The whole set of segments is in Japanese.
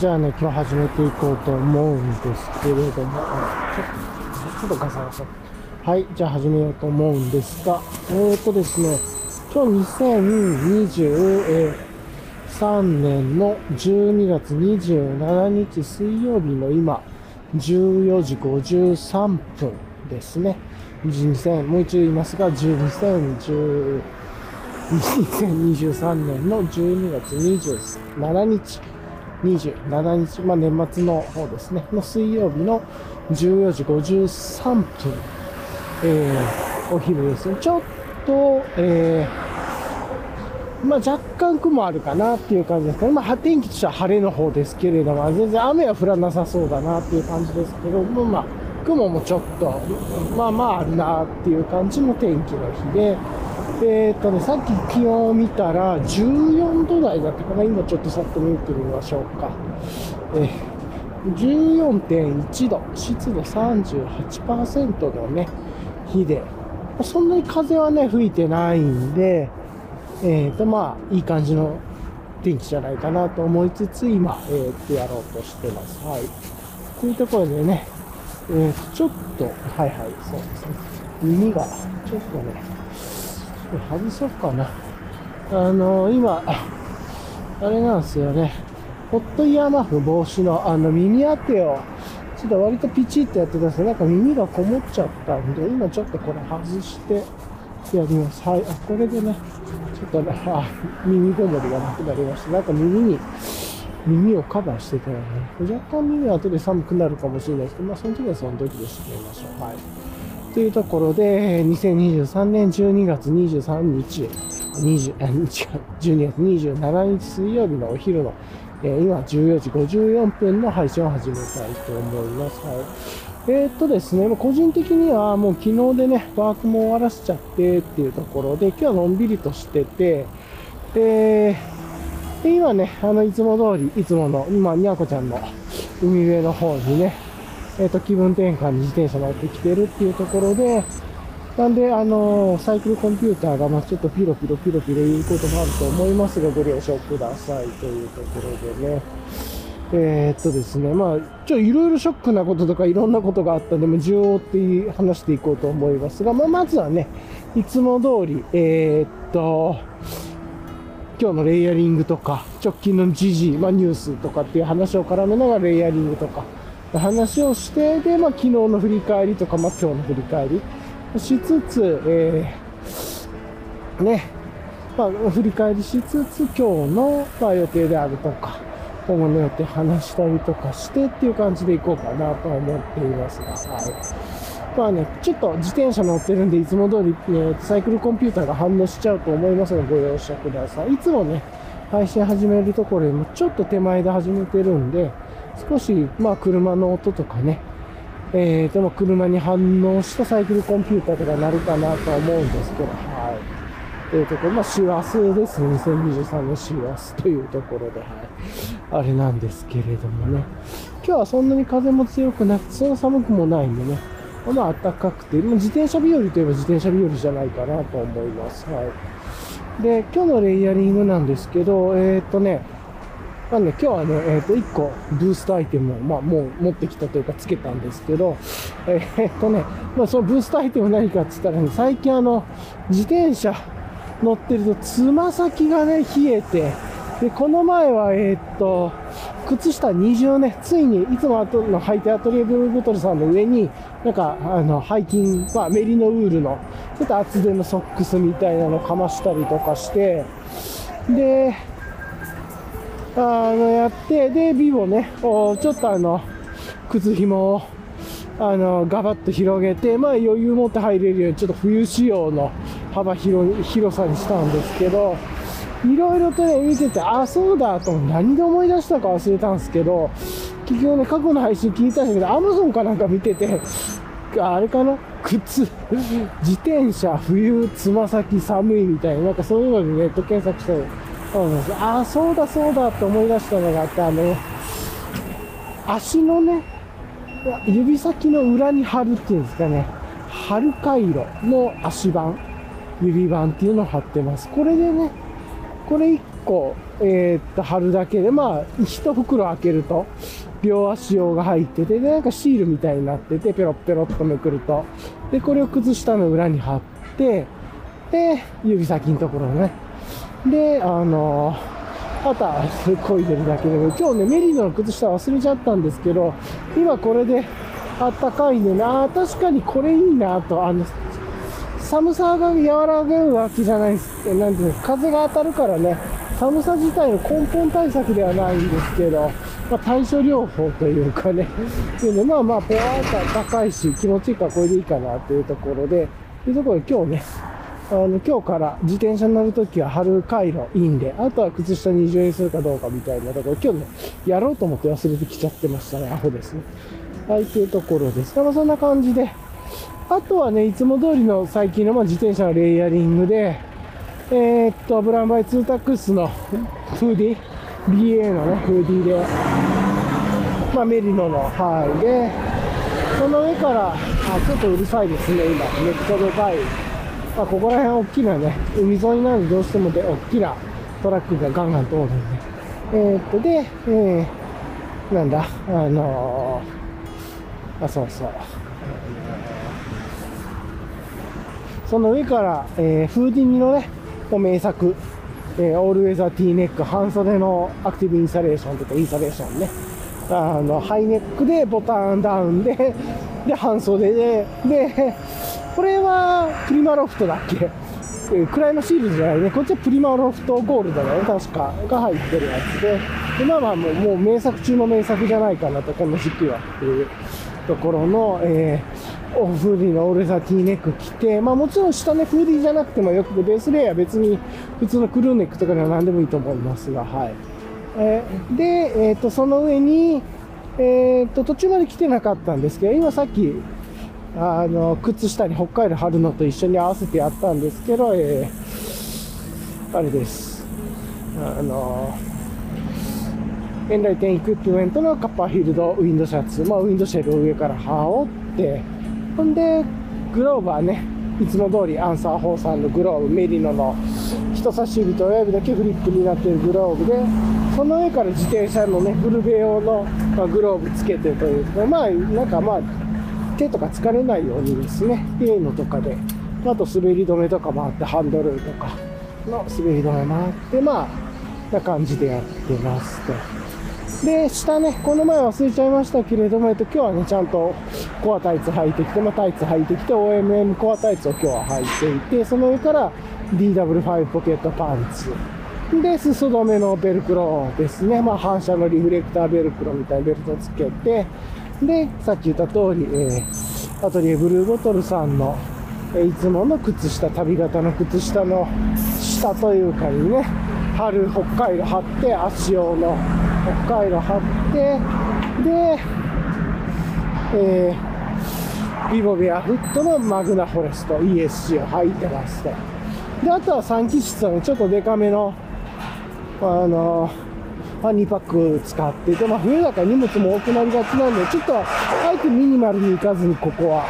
じゃあね、今日始めていこうと思うんですけれども、あちょっと、ちょっとガサガサ。はい。じゃあ始めようと思うんですが、えーとですね、今日2023年の12月27日水曜日の今、14時53分ですね。2000もう一度言いますが、2010 2023年の12月27日、27日、まあ、年末の方ですね、の水曜日の14時53分、えー、お昼ですね。ちょっと、えー、まあ、若干雲あるかなっていう感じですかね。まあ、天気としては晴れの方ですけれども、全然雨は降らなさそうだなっていう感じですけども、まあ、雲もちょっと、まあまああるなっていう感じの天気の日で、えー、っとね、さっき気温を見たら14度台だったかな。今ちょっとさっと見てみましょうか。えー、14.1度、湿度38%のね、日で、そんなに風はね、吹いてないんで、えー、っとまあ、いい感じの天気じゃないかなと思いつつ、今、えー、っとやろうとしてます。はい。というところでね、えー、ちょっと、はいはい、そうですね。耳が、ちょっとね、外そうかな。あのー、今、あれなんですよね。ホットイヤーマフ防止のあの耳当てを、ちょっと割とピチッとやってたんですけど、なんか耳がこもっちゃったんで、今ちょっとこれ外してやります。はい。あ、これでね、ちょっとね、あ、耳ごもりがなくなりました。なんか耳に、耳をカバーしてたらね、若干耳は後で寒くなるかもしれないですけど、まあその時はその時でしてみましょう。はい。というところで、2023年12月23日、20、あ、日12月27日水曜日のお昼の、えー、今14時54分の配信を始めたいと思います。はい。えー、っとですね、個人的にはもう昨日でね、ワークも終わらせちゃってっていうところで、今日はのんびりとしてて、で、で、今ね、あの、いつも通り、いつもの、今、にゃこちゃんの海辺の方にね、えっ、ー、と、気分転換に自転車乗ってきてるっていうところで、なんで、あのサイクルコンピューターが、まあちょっとピロピロピロピロ言うこともあると思いますが、ご了承くださいというところでね。えー、っとですね、まあ、ちょ、いろいろショックなこととかいろんなことがあったんで、も順を追って話していこうと思いますが、まあ、まずはね、いつも通り、えー、っと、今日のレイヤリングとか、直近の時事、まあ、ニュースとかっていう話を絡めながらレイヤリングとか、話をして、で、まあ、昨日の振り返りとか、まあ、今日の振り返りしつつ、えー、ね、まあ、振り返りしつつ、今日の、まあ、予定であるとか、今後の予定話したりとかしてっていう感じでいこうかなと思っていますが、はい。まあね、ちょっと自転車乗ってるんで、いつも通り、ね、サイクルコンピューターが反応しちゃうと思いますので、ご容赦ください。いつもね、配信始めるところよりもちょっと手前で始めてるんで、少し、まあ、車の音とかね、えー、でも車に反応したサイクルコンピューターとかなるかなと思うんですけど、はい。というところ、まあ、師走ですね。2023年師走というところで、はい。あれなんですけれどもね。今日はそんなに風も強くなく、そんな寒くもないんでね。まあ暖かくて、自転車日和といえば自転車日和じゃないかなと思います。はい。で、今日のレイヤリングなんですけど、えー、っとね、まあね、今日はね、えー、っと、1個ブーストアイテムを、まあ、もう持ってきたというか、つけたんですけど、えー、っとね、まあ、そのブーストアイテム何かって言ったらね、最近あの、自転車乗ってると、つま先がね、冷えて、で、この前は、えー、っと、靴下20ね、ついに、いつも後の履いてアトリエブルーボトルさんの上に、なんか、あの、背筋、まあ、メリノウールの、ちょっと厚手のソックスみたいなのかましたりとかして、で、あの、やって、で、ビボね、ちょっとあの、靴紐を、あの、ガバッと広げて、まあ余裕持って入れるように、ちょっと冬仕様の幅広、広さにしたんですけど、いろいろとね、見てて、あ、そうだと、何で思い出したか忘れたんですけど、結局ね、過去の配信聞いたんだけど、アマゾンかなんか見てて、あれかな？靴、自転車、冬、つま先寒いみたいな、なんかそういうのでネット検索してああ、そうだそうだって思い出したのがあって、あの、足のね、指先の裏に貼るっていうんですかね、春回路の足盤、指盤っていうのを貼ってます。これでね、これ1個、えー、っと、貼るだけで、まあ、1袋開けると、両足用が入ってて、で、なんかシールみたいになってて、ペロッペロッとめくると。で、これを靴下の裏に貼って、で、指先のところね。で、あのあとは、こいでるだけでも、今日ね、メリノの靴下忘れちゃったんですけど、今これであったかいんでね、あ確かにこれいいなと、あの、寒さが和らげるわけじゃないです。なんていうの、風が当たるからね、寒さ自体の根本対策ではないんですけど、まあ、対処療法というかね、でねまあまあ、ポワーっと高いし、気持ちいいからこれでいいかなというところで、というところで今日ね、あの、今日から自転車に乗るときは春回路いいんで、あとは靴下二重にするかどうかみたいなところ、今日ね、やろうと思って忘れてきちゃってましたね、アホですね。はい、というところです。まあそんな感じで、あとはね、いつも通りの最近のま自転車のレイヤリングで、えー、っと、ブランバイツータックスのフーディー、BA のね、フーディーで、まあメリノの、はい。で、その上から、あ、ちょっとうるさいですね、今。めっちゃでかい。まあ、ここら辺大きなね、海沿いなのでどうしてもで大きなトラックがガンガン通るんで。えー、っと、で、えー、なんだ、あのー、あ、そうそう。その上から、えー、フーディニのね、名作、えー、オールウェザー T ネック、半袖のアクティブインスタレーションとかインスタレーションね。あの、ハイネックでボタンダウンで、で、半袖で、で、これはプリマロフトだっけ？クライマシールじゃないね。こっちはプリマロフトゴールドだね。確か。が入ってるやつで。で、まあまあもう、もう名作中の名作じゃないかなと、この時期はっていうところの、えー、オフーディのオールザティーネック着て、まあもちろん下ね、フーディじゃなくてもよくて、ベースレイヤー別に普通のクルーネックとかでは何でもいいと思いますが、はい。えー、で、えっ、ー、と、その上に、えっ、と、途中まで来てなかったんですけど、今さっき、あの、靴下に北海道貼るのと一緒に合わせてやったんですけど、えー、あれです。あの、エンライテンエクイプメントのカッパーフィールドウィンドシャツ、まあ、ウィンドシェルを上から羽織って、ほんで、グローブはね、いつも通りアンサー4さんのグローブ、メリノの人差し指と親指だけフリップになってるグローブで、その上から自転車のね、フルベ用の、まあ、グローブつけてという、まあ、なんかまあ、手とか疲れないようにですね、A のとかで、あと滑り止めとかもあって、ハンドルとかの滑り止めもあって、まあ、な感じでやってますと。で、下ね、この前忘れちゃいましたけれども、えっと、今日はね、ちゃんとコアタイツ履いてきて、まあ、タイツ履いてきて、OMM コアタイツを今日は履いていて、その上から DW5 ポケットパンツ。で、裾止めのベルクロですね。まあ、反射のリフレクターベルクロみたいなベルトをつけて、で、さっき言った通り、えー、アトリエブルーボトルさんの、えいつもの靴下、旅型の靴下の下というかにね、春北海道貼って、足用の北海道貼って、で、えー、ビボベアフットのマグナフォレスト ESC を履いてますと。で、あとは3機室はね、ちょっとデカめの、あのまあ、2パック使ってて、まあ、冬だから荷物も多くなりがちなんで、ちょっと、あえてミニマルに行かずにここは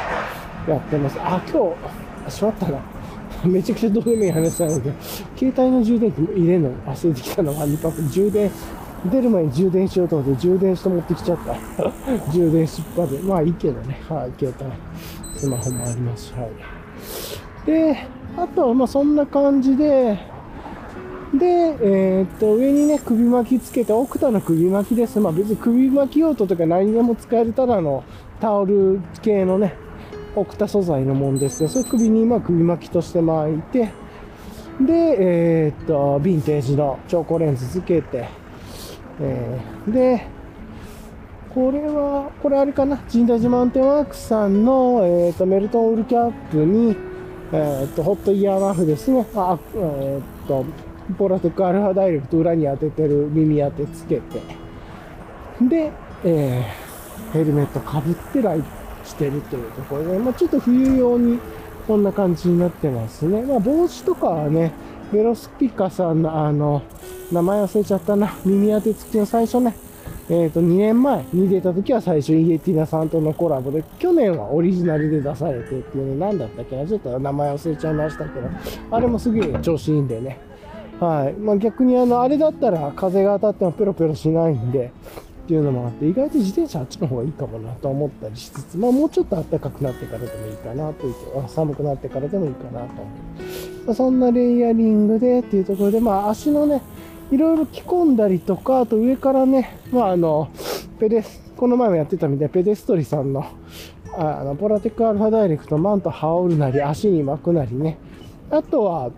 やってます。あ、今日、しまったな。めちゃくちゃどうでもいい話なんだけど、携帯の充電器入れるの忘れてきたのが2パック。充電、出る前に充電しようと思って充電して持ってきちゃった。充電しっぱで。まあいいけどね。はい、携帯、スマホもありますし、はい。で、あとはまあそんな感じで、で、えー、っと、上にね、首巻きつけて、奥田の首巻きです。まあ別に首巻き用途とか何でも使えるただのタオル系のね、奥田素材のもんですけど、それ首に今首巻きとして巻いて、で、えー、っと、ヴィンテージの超高レンズつけて、えー、で、これは、これあれかな、神代寺マウンテンワークさんの、えー、っと、メルトンウールキャップに、えー、っと、ホットイヤーマフですね。あ、えっと、ポラテックアルファダイレクト裏に当ててる耳当てつけて、で、えー、ヘルメットかぶってライブしてるというところで、まあ、ちょっと冬用にこんな感じになってますね。まあ、帽子とかはね、ベロスピカさんのあの、名前忘れちゃったな。耳当て付きの最初ね、えっ、と、2年前に出た時は最初イエティナさんとのコラボで、去年はオリジナルで出されてっていうの何だったっけなちょっと名前忘れちゃいましたけど、あれもすげえ調子いいんでね。はい。まあ逆にあの、あれだったら風が当たってもペロペロしないんで、っていうのもあって、意外と自転車あっちの方がいいかもなと思ったりしつつ、まあもうちょっと暖かくなってからでもいいかなというと、寒くなってからでもいいかなと思う。まあ、そんなレイヤリングでっていうところで、まあ足のね、いろいろ着込んだりとか、あと上からね、まああの、ペデス、この前もやってたみたいペデストリさんの、あの、ポラテックアルファダイレクトマント羽織るなり、足に巻くなりね。あとは、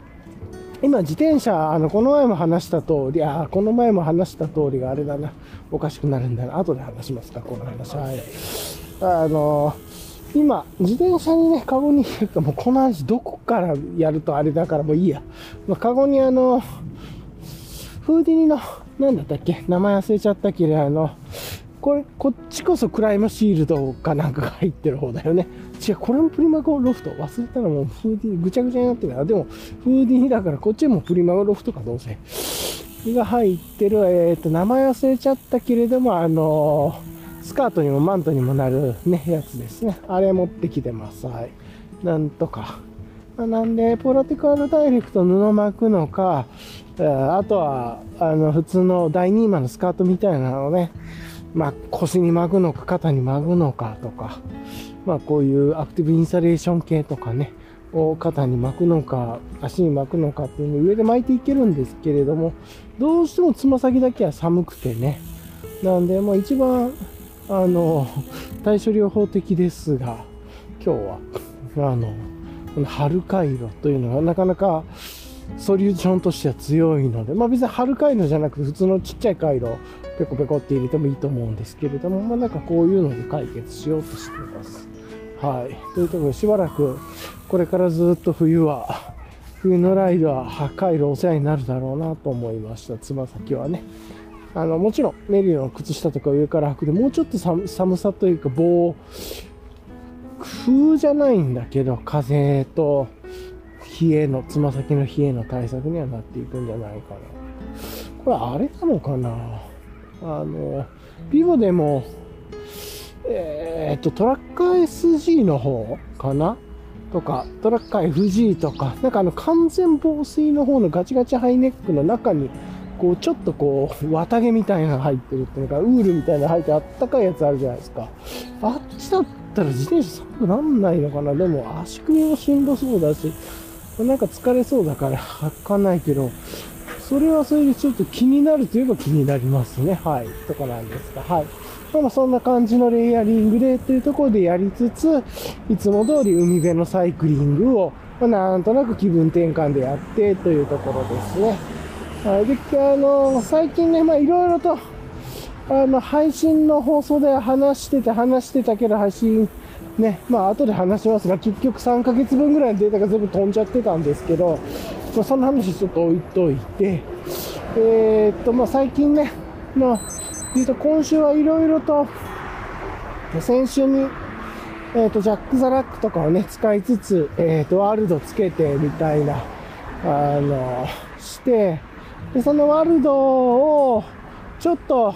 今自転車、あの、この前も話した通り、あ、この前も話した通りがあれだな。おかしくなるんだな。後で話しますか、この話。はい。あの、今、自転車にね、カゴに、もうこの話どこからやるとあれだからもういいや。まあ、カゴにあの、フーディニの、なんだったっけ名前忘れちゃったけど、あの、これ、こっちこそクライムシールドかなんかが入ってる方だよね。違う、これもプリマゴロフト。忘れたらもうフーディー、ぐちゃぐちゃになってるから。でも、フーディーだからこっちもプリマゴロフトかどうせ。が入ってる、えっ、ー、と、名前忘れちゃったけれども、あのー、スカートにもマントにもなるね、やつですね。あれ持ってきてます。はい。なんとか。あ、なんで、ポラティカルダイレクト布巻くのか、あとは、あの、普通の第2マのスカートみたいなのをね、まあ、腰に巻くのか、肩に巻くのかとか、まあ、こういうアクティブインサレーション系とかね、を肩に巻くのか、足に巻くのかっていうのを上で巻いていけるんですけれども、どうしてもつま先だけは寒くてね。なんで、まあ一番、あの、対処療法的ですが、今日は、あの、この春回路というのがなかなかソリューションとしては強いので、まあ別に春回路じゃなくて普通のちっちゃい回路ペコペコって入れてもいいと思うんですけれども、まあなんかこういうので解決しようとしています。はい。というところでしばらくこれからずっと冬は、冬のライドは破壊路お世話になるだろうなと思いました。つま先はね。あの、もちろんメリーの靴下とか上から履くでもうちょっと寒さというか棒、風じゃないんだけど、風と冷えの、つま先の冷えの対策にはなっていくんじゃないかな。これあれなのかな？あの、ビボでも、えー、っと、トラッカー SG の方かな？とか、トラッカー FG とか、なんかあの完全防水の方のガチガチハイネックの中に、こう、ちょっとこう、綿毛みたいなのが入ってるっていうか、ウールみたいなの入ってあったかいやつあるじゃないですか。あっちだったら自転車寒くなんないのかな？でも足首もしんどそうだし、なんか疲れそうだから履かないけど、それはそれでちょっと気になるといえば気になりますね。はい。とかなんですが、はい。まあ、そんな感じのレイヤリングでというところでやりつつ、いつも通り海辺のサイクリングを、まあ、なんとなく気分転換でやってというところですね。はい。で、あの、最近ね、まあいろいろと、あの、配信の放送で話してて、話してたけど、配信、ね、まあ後で話しますが、結局3ヶ月分ぐらいのデータが全部飛んじゃってたんですけど、まあ、その話ちょっと置いといて、えー、っと、まあ最近ね、まあ、言うと今週はいろいろと、先週に、えっ、ー、と、ジャック・ザ・ラックとかをね、使いつつ、えっ、と、ワールドつけてみたいな、あの、して、で、そのワールドを、ちょっと、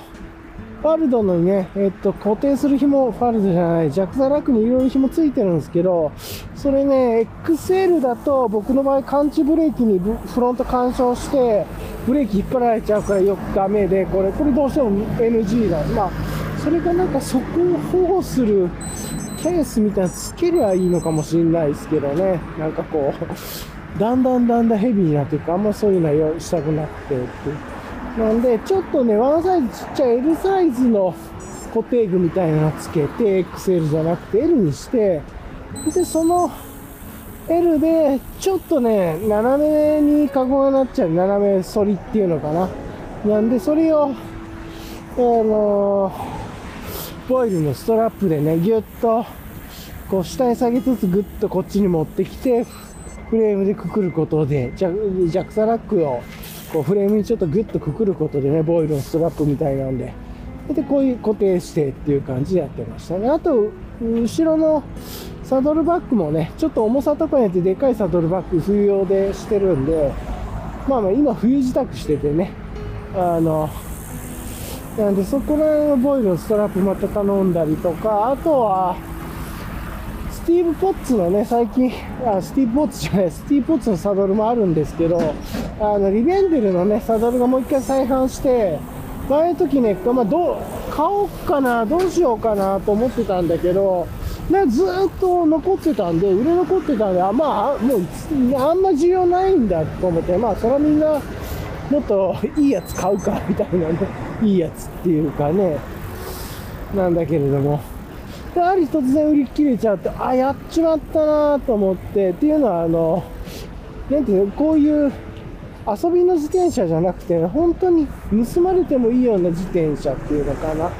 ファルドのね、えっと、固定する紐、ファルドじゃない、ジャク・ザ・ラックにいろいろ紐ついてるんですけど、それね、XL だと僕の場合、感知ブレーキにフロント干渉して、ブレーキ引っ張られちゃうからよくダメで、これ、これどうしても NG だ。まあ、それがなんかそこを保護するケースみたいなつけりゃいいのかもしれないですけどね。なんかこう、だんだんだんだんヘビーになっていくあんまそういうのはしたくなくてってなんで、ちょっとね、ワンサイズちっちゃい L サイズの固定具みたいなのつけて、XL じゃなくて L にして、で、その L で、ちょっとね、斜めにカゴがなっちゃう。斜め反りっていうのかな。なんで、それを、あのボイルのストラップでね、ぎゅっと、こう下に下げつつぐっとこっちに持ってきて、フレームでくくることで、ジャジャクサラックをこうフレームにちょっとグッとくくることでね、ボイルのストラップみたいなんで、で、こういう固定してっていう感じでやってましたね。あと、後ろのサドルバッグもね、ちょっと重さとかによってでかいサドルバッグ冬用でしてるんで、まあまあ今冬支度しててね、あの、なんで、そこら辺のボイルのストラップまた頼んだりとか、あとは、ティーブ・ポッツのね、最近、あ、スティーブ・ポッツじゃない、スティーブ・ポッツのサドルもあるんですけど、あの、リベンデルのね、サドルがもう一回再販して、前の時ね、まあ、どう、買おうかな、どうしようかなと思ってたんだけど、ね、ずっと残ってたんで、売れ残ってたんで、あまあ、もう、あんま需要ないんだと思って、まあ、それはみんな、もっといいやつ買うか、みたいなね、いいやつっていうかね、なんだけれども。で、ある日突然売り切れちゃって、あ、やっちまったなと思って、っていうのは、あの、なんていうの、こういう遊びの自転車じゃなくて、本当に盗まれてもいいような自転車っていうのかな。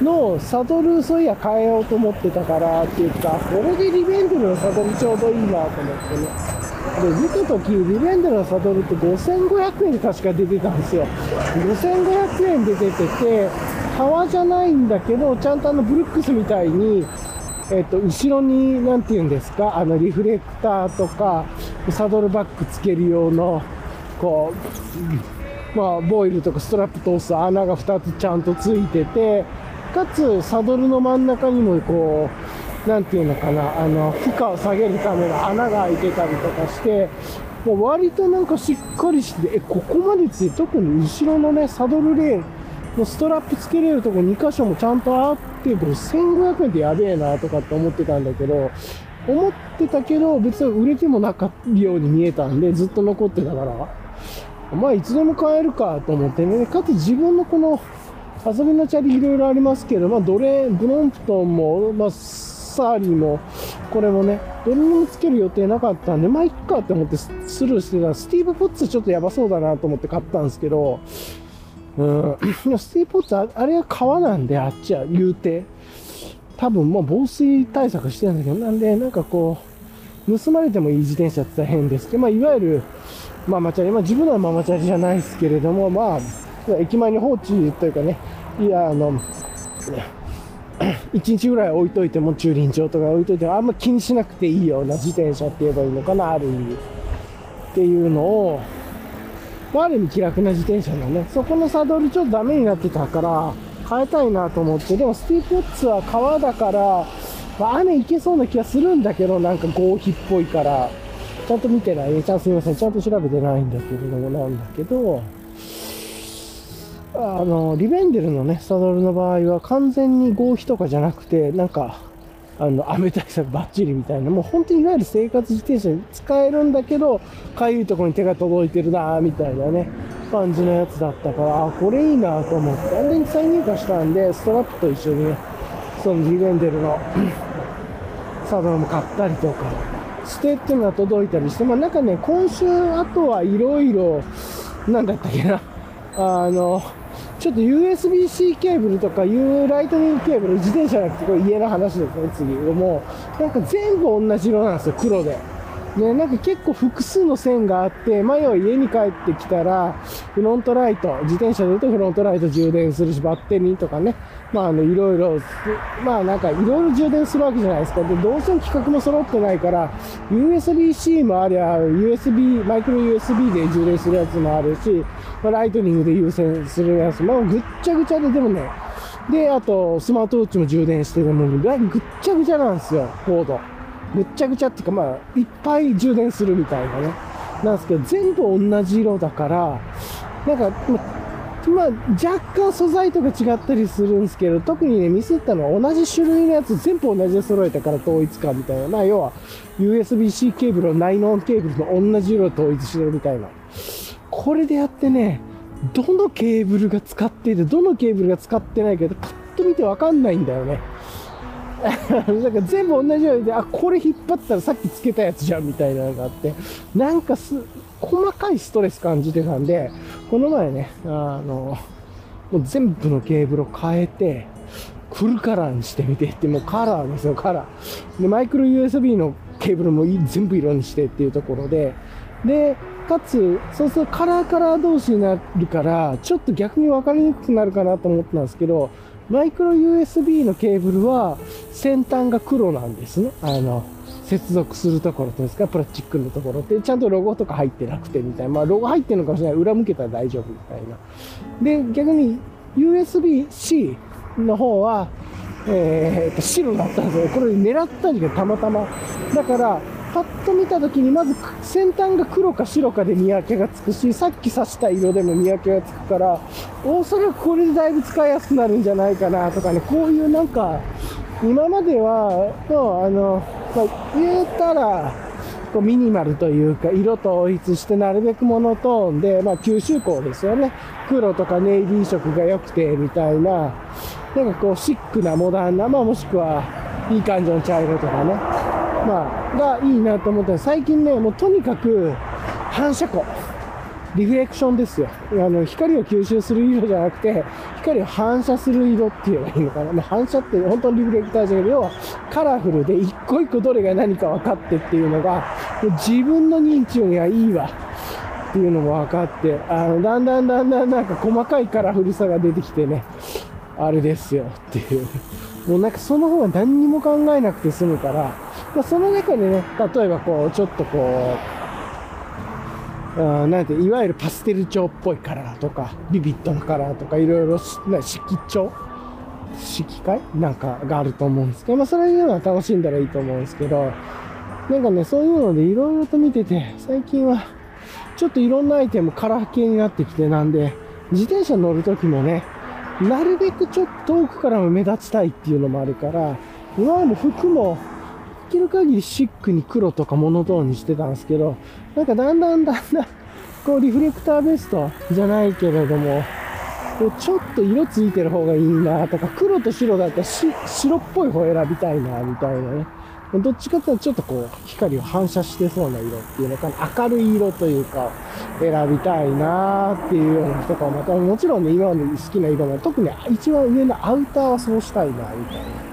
のサドルそういや変えようと思ってたからっていうか、これでリベンジのサドルちょうどいいなと思ってね。で、見たとき、リベンデのサドルって5500円確か出てたんですよ。5500円で出てて、革じゃないんだけど、ちゃんとあのブルックスみたいに、えっと、後ろに、なんて言うんですか、あの、リフレクターとか、サドルバッグつける用の、こう、まあ、ボイルとかストラップ通す穴が2つちゃんとついてて、かつ、サドルの真ん中にも、こう、なんていうのかな、あの、負荷を下げるための穴が開いてたりとかして、もう割となんかしっかりして、え、ここまでついて、特に後ろのね、サドルレーンのストラップつけれるとこ2箇所もちゃんとあって、これ1500円でやべえなとかって思ってたんだけど、思ってたけど、別に売れてもなかったように見えたんで、ずっと残ってたから、まあいつでも買えるかと思ってね、かつ自分のこの遊びのチャリいろいろありますけど、まあどれ、ブロンプトンも、まあサーリーも、これもね、どれにもつける予定なかったんで、まあいっかって思ってスルーしてたスティーブ・ポッツちょっとやばそうだなと思って買ったんですけど、うん、スティーブ・ポッツああれは革なんで、あっちは言うて。多分もう防水対策してるんだけど、なんで、なんかこう、盗まれてもいい自転車って言ったら変ですけど、まあいわゆる、ママチャリ、まあ自分のはママチャリじゃないですけれども、まあ、駅前に放置というかね、いや、あの、1日ぐらい置いといても駐輪場とか置いといてもあんま気にしなくていいような自転車って言えばいいのかな、ある意味。っていうのを、まあ、る意味気楽な自転車のね、そこのサドルちょっとダメになってたから、変えたいなと思って、でもスティープウッツは革だから、まあ、雨いけそうな気がするんだけど、なんか合皮っぽいから、ちゃんと見てない。ちゃんすみません。ちゃんと調べてないんだけれども、なんだけど、あの、リベンデルのね、サドルの場合は完全に合皮とかじゃなくて、なんか、あの、雨対策バッチリみたいな、もう本当にいわゆる生活自転車に使えるんだけど、かゆいとこに手が届いてるなみたいなね、感じのやつだったから、あ、これいいなと思って、完全に再入荷したんで、ストラップと一緒にね、そのリベンデルの サドルも買ったりとか、してっていうのが届いたりして、まあなんかね、今週あとはいろいろ、なんだったっけな、あの、ちょっと USB-C ケーブルとか U ライトニングケーブル、自転車じゃなくてこれ家の話ですね、次。もう、なんか全部同じ色なんですよ、黒で。ね、なんか結構複数の線があって、前は家に帰ってきたら、フロントライト、自転車で言うとフロントライト充電するし、バッテリーとかね、まああの、いろいろ、まあなんかいろいろ充電するわけじゃないですか。で、どうせ規格も揃ってないから、USB-C もありゃ、USB、マイクロ USB で充電するやつもあるし、まあ、ライトニングで優先するやつ、まあぐっちゃぐちゃで、でもね、で、あと、スマートウォッチも充電してでも、ぐっちゃぐちゃなんですよ、コード。ぐっちゃぐちゃっていうか、まあ、いっぱい充電するみたいなね。なんですけど、全部同じ色だから、なんか、まあ、若干素材とか違ったりするんですけど、特にね、ミスったのは同じ種類のやつ全部同じで揃えたから統一感みたいな。まあ、要は、USB-C ケーブルをナイロンケーブルの同じ色を統一してるみたいな。これでやってね、どのケーブルが使っていて、どのケーブルが使ってないかパッと見てわかんないんだよね。なんか全部同じようにで、あ、これ引っ張ったらさっきつけたやつじゃんみたいなのがあって、なんかす、細かいストレス感じてたんで、この前ね、あの、もう全部のケーブルを変えて、フルカラーにしてみてって、もうカラーですよ、カラー。で、マイクロ USB のケーブルも全部色にしてっていうところで、で、かつ、そうするとカラーカラー同士になるから、ちょっと逆に分かりにくくなるかなと思ったんですけど、マイクロ USB のケーブルは先端が黒なんですね。あの、接続するところとですか、プラスチックのところって、ちゃんとロゴとか入ってなくてみたいな。まあ、ロゴ入ってるのかもしれない。裏向けたら大丈夫みたいな。で、逆に USB-C の方は、えー、と白だったんですよ。これ狙ったんですけど、たまたま。だから、パッと見た時にまず先端が黒か白かで見分けがつくし、さっき刺した色でも見分けがつくから、おそらくこれでだいぶ使いやすくなるんじゃないかなとかね、こういうなんか、今までは、もうあの、まあ、言うたら、こうミニマルというか、色統一してなるべくモノトーンで、まあ吸収光ですよね。黒とかネイビー色が良くて、みたいな、なんかこうシックなモダンな、まあもしくはいい感じの茶色とかね。まあ、がいいなと思ったら、最近ね、もうとにかく反射光。リフレクションですよ。あの、光を吸収する色じゃなくて、光を反射する色って言えばいいのかな。まあ、反射って本当にリフレクターじゃなくて、要はカラフルで一個一個どれが何か分かってっていうのが、自分の認知にはいいわ。っていうのも分かって、あの、だんだんだんだんなんか細かいカラフルさが出てきてね、あれですよっていう。もうなんかその方が何にも考えなくて済むから、ま、その中でね、例えばこう、ちょっとこう、あなんて、いわゆるパステル調っぽいカラーとか、ビビッドなカラーとか、いろいろ、な色調？色彩なんかがあると思うんですけど、まあ、そういうのは楽しんだらいいと思うんですけど、なんかね、そういうのでいろいろと見てて、最近は、ちょっといろんなアイテムカラー系になってきてなんで、自転車乗るときもね、なるべくちょっと遠くからも目立ちたいっていうのもあるから、今までも服も、きる限りシックに黒とかモノトーンにしてたんですけど、なんかだんだんだんだん、こうリフレクターベストじゃないけれども、こうちょっと色ついてる方がいいなとか、黒と白だったら白っぽい方選びたいな、みたいなね。どっちかっていうとちょっとこう光を反射してそうな色っていうのかな、明るい色というか、選びたいなっていうような人かまたもちろんね、今まで好きな色も、特に一番上のアウターはそうしたいな、みたいな。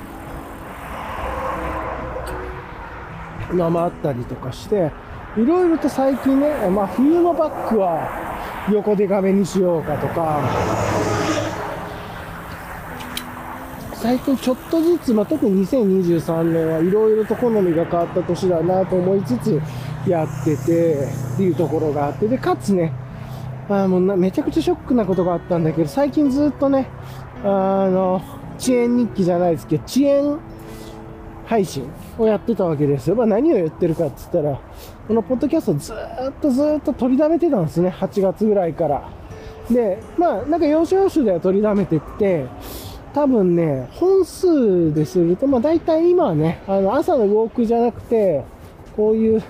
のもあったりとかして、いろいろと最近ね、まあ冬のバッグは横で画面にしようかとか、最近ちょっとずつ、まあ、特に2023年はいろいろと好みが変わった年だなと思いつつやっててっていうところがあって、で、かつね、あもうなめちゃくちゃショックなことがあったんだけど、最近ずっとね、あの、遅延日記じゃないですけど、遅延配信をやってたわけですよ。まあ何を言ってるかって言ったら、このポッドキャストずーっとずーっと取りだめてたんですね。8月ぐらいから。で、まあなんか要所要所では取りだめてって、多分ね、本数ですると、まあ大体今はね、あの朝のウォークじゃなくて、こういう、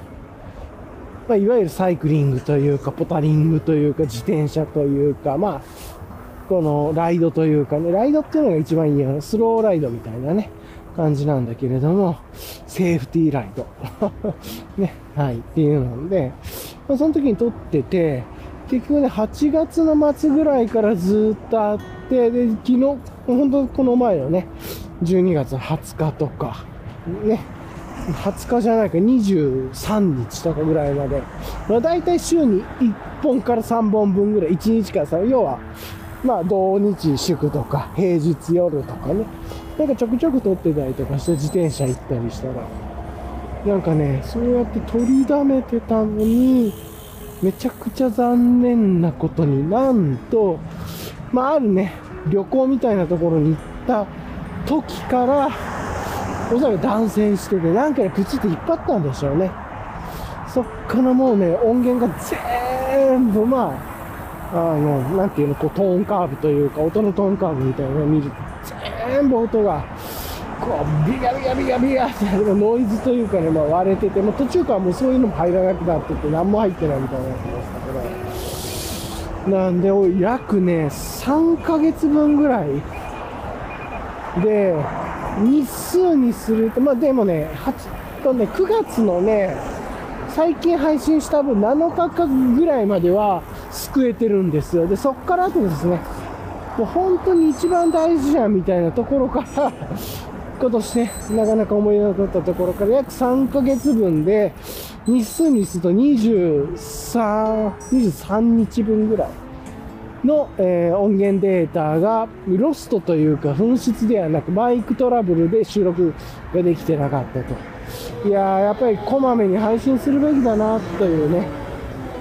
まあいわゆるサイクリングというか、ポタリングというか、自転車というか、まあ、このライドというかね、ライドっていうのが一番いいよ。スローライドみたいなね、感じなんだけれども、セーフティーライド。ね、はい、っていうので、まあ、その時に撮ってて、結局ね、8月の末ぐらいからずっとあって、で、昨日、本当この前のね、12月20日とか、ね、20日じゃないか、23日とかぐらいまで、まあ、大体週に1本から3本分ぐらい、1日から3、要は、まあ、土日祝とか、平日夜とかね、なんかちょくちょく撮ってたりとかして自転車行ったりしたら、なんかね、そうやって取りだめてたのに、めちゃくちゃ残念なことになんと、まあ、あるね、旅行みたいなところに行った時から、おそらく断線してて、なんかね、プチって引っ張ったんでしょうね。そっからもうね、音源が全部、まあ、あの、なんていうの、こう、トーンカーブというか、音のトーンカーブみたいなのを見ると、全部音が、こう、ビガビガビガビガって、ノイズというかね、まあ、割れてて、もう途中からもうそういうのも入らなくなってて、何も入ってないみたいになってましたけど、なんで、お約ね、3ヶ月分ぐらい。で、日数にすると、まあでもね、8とね、9月のね、最近配信した分7日間ぐらいまでは救えてるんですよ。で、そっから後ですね、もう本当に一番大事じゃんみたいなところから、今年ね、なかなか思いなかったところから約3ヶ月分で、日数にすると23、23日分ぐらいの、えー音源データがロストというか紛失ではなくバイクトラブルで収録ができてなかったと。いやー、やっぱりこまめに配信するべきだなというね、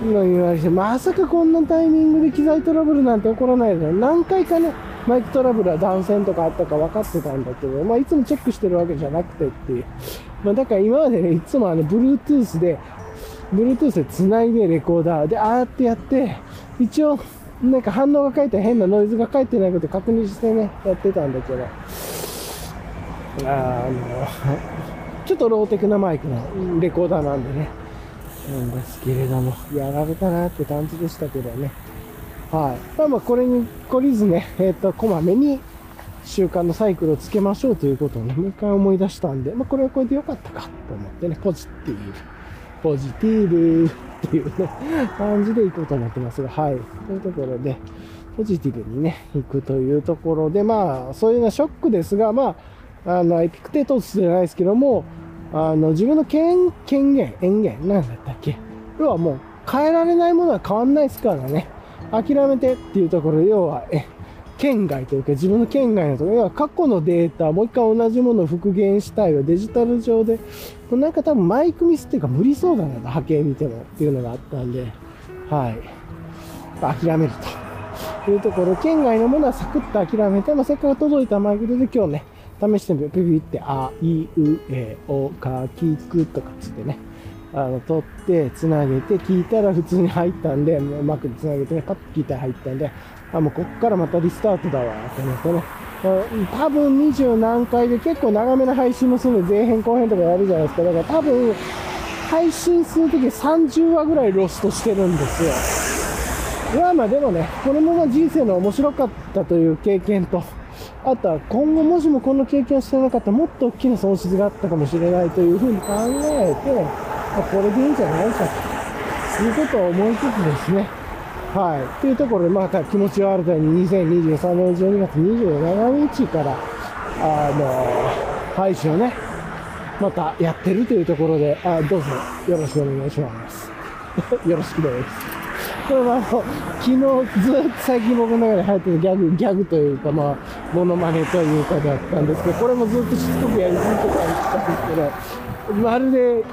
の言われて、まさかこんなタイミングで機材トラブルなんて起こらないだろう。何回かね、マイクトラブルは断線とかあったか分かってたんだけど、まあ、いつもチェックしてるわけじゃなくてっていう。まあ、だから今までね、いつもあの、Bluetooth で、Bluetooth で繋いでレコーダーで、あーってやって、一応、なんか反応が返って変なノイズが返ってないこと確認してね、やってたんだけど、あの、ちょっとローテクなマイクのレコーダーなんでね、なんですけれども、やられたなって感じでしたけどね。はい。まあまあ、これに懲りずね、えっ、ー、と、こまめに習慣のサイクルをつけましょうということをね、もう一回思い出したんで、まあ、これはこれで良かったかと思ってね、ポジティブ、ポジティブっていうね、感じでいこうと思ってますが、はい。というところで、ポジティブにね、行くというところで、まあ、そういうのはショックですが、まあ、あの、エピクテトスじゃないですけども、あの、自分の権権限、権限、なんだったっけ？要はもう、変えられないものは変わんないですからね。諦めてっていうところ要は、え、県外というか自分の県外のところ、要は過去のデータ、もう一回同じものを復元したいはデジタル上で、なんか多分マイクミスっていうか無理そうだな、波形見てもっていうのがあったんで、はい。諦めるというところ、県外のものはサクッと諦めて、まあ、せっかく届いたマイクで今日ね、試してみよう。ピピって、あ、い、う、え、お、か、きくとかつってね、あの、取って、つなげて、聞いたら普通に入ったんで、もうまくつなげてね、パッと聞いたら入ったんで、あ、もうこっからまたリスタートだわ、と思ってね。多分二十何回で結構長めの配信もするんで、前編後編とかやるじゃないですか。だから多分、配信するとき30話ぐらいロストしてるんですよ。まあまあでもね、これもまあ人生の面白かったという経験と、あとは今後もしもこの経験をしてなかったらもっと大きな損失があったかもしれないというふうに考えて、まあ、これでいいんじゃないかということを思いつつですね。はい。というところで、また気持ちを新たに2023年12月27日から、あの、配信をね、またやってるというところで、あどうぞよろしくお願いします。よろしくです。これはあの、昨日ずっと最近僕の中で流行ってるギャグ、ギャグというか、まあ、モノマネというかだったんですけど、これもずっとしつこくやり続けたんですけど、まるで、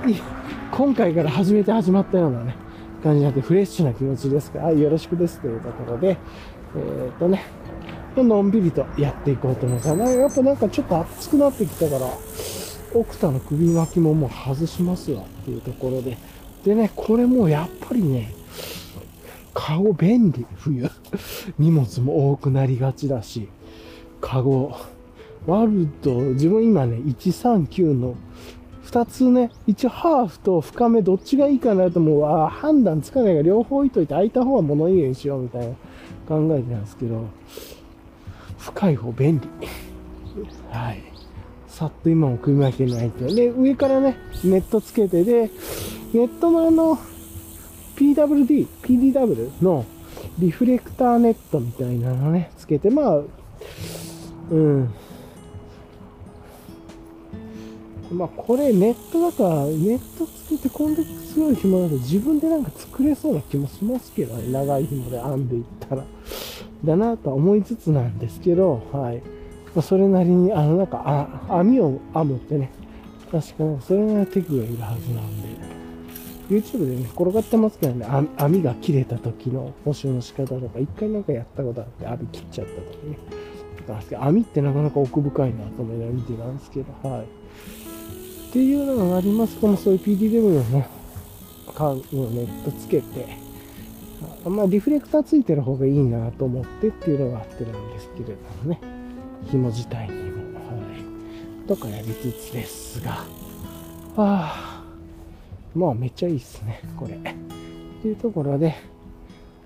今回から初めて始まったようなね、感じになってフレッシュな気持ちですから、よろしくですというところで、えー、っとね、のんびりとやっていこうと思ったら、やっぱなんかちょっと熱くなってきたから、奥田の首巻きももう外しますわっていうところで、でね、これもやっぱりね、カゴ便利、冬。荷物も多くなりがちだし、カゴ。ワールド、自分今ね、139の二つね、一応ハーフと深めどっちがいいかなともうあ判断つかないから両方置いといて空いた方は物入れにしようみたいな考えてたんですけど、深い方便利。はい。さっと今も組み分けないと。で、上からね、ネットつけてで、ネットのあの、PWD、PDW のリフレクターネットみたいなのね、つけて、まあ、うん、まあこれネットだから、ネットつけてこんだけ強い紐だと自分でなんか作れそうな気もしますけどね。長い紐で編んでいったら。だなとは思いつつなんですけど、はい。まあ、それなりに、あのなんか、あ網を編むってね、確かにそれなりにテクがいるはずなんで、YouTube でね、転がってますけどね、網が切れた時の補修の仕方とか、一回なんかやったことあって、網切っちゃった時ね。網ってなかなか奥深いなと思いながら見てたんですけど、はい。っていうのがあります。とも、そういう PDW のね、カーブをネットつけて、まあ、リフレクターついてる方がいいなと思ってっていうのがあってなんですけれどもね、紐自体にも、はい、とかやりつつですが、はあ、まあめっちゃいいっすね、これ。っていうところで、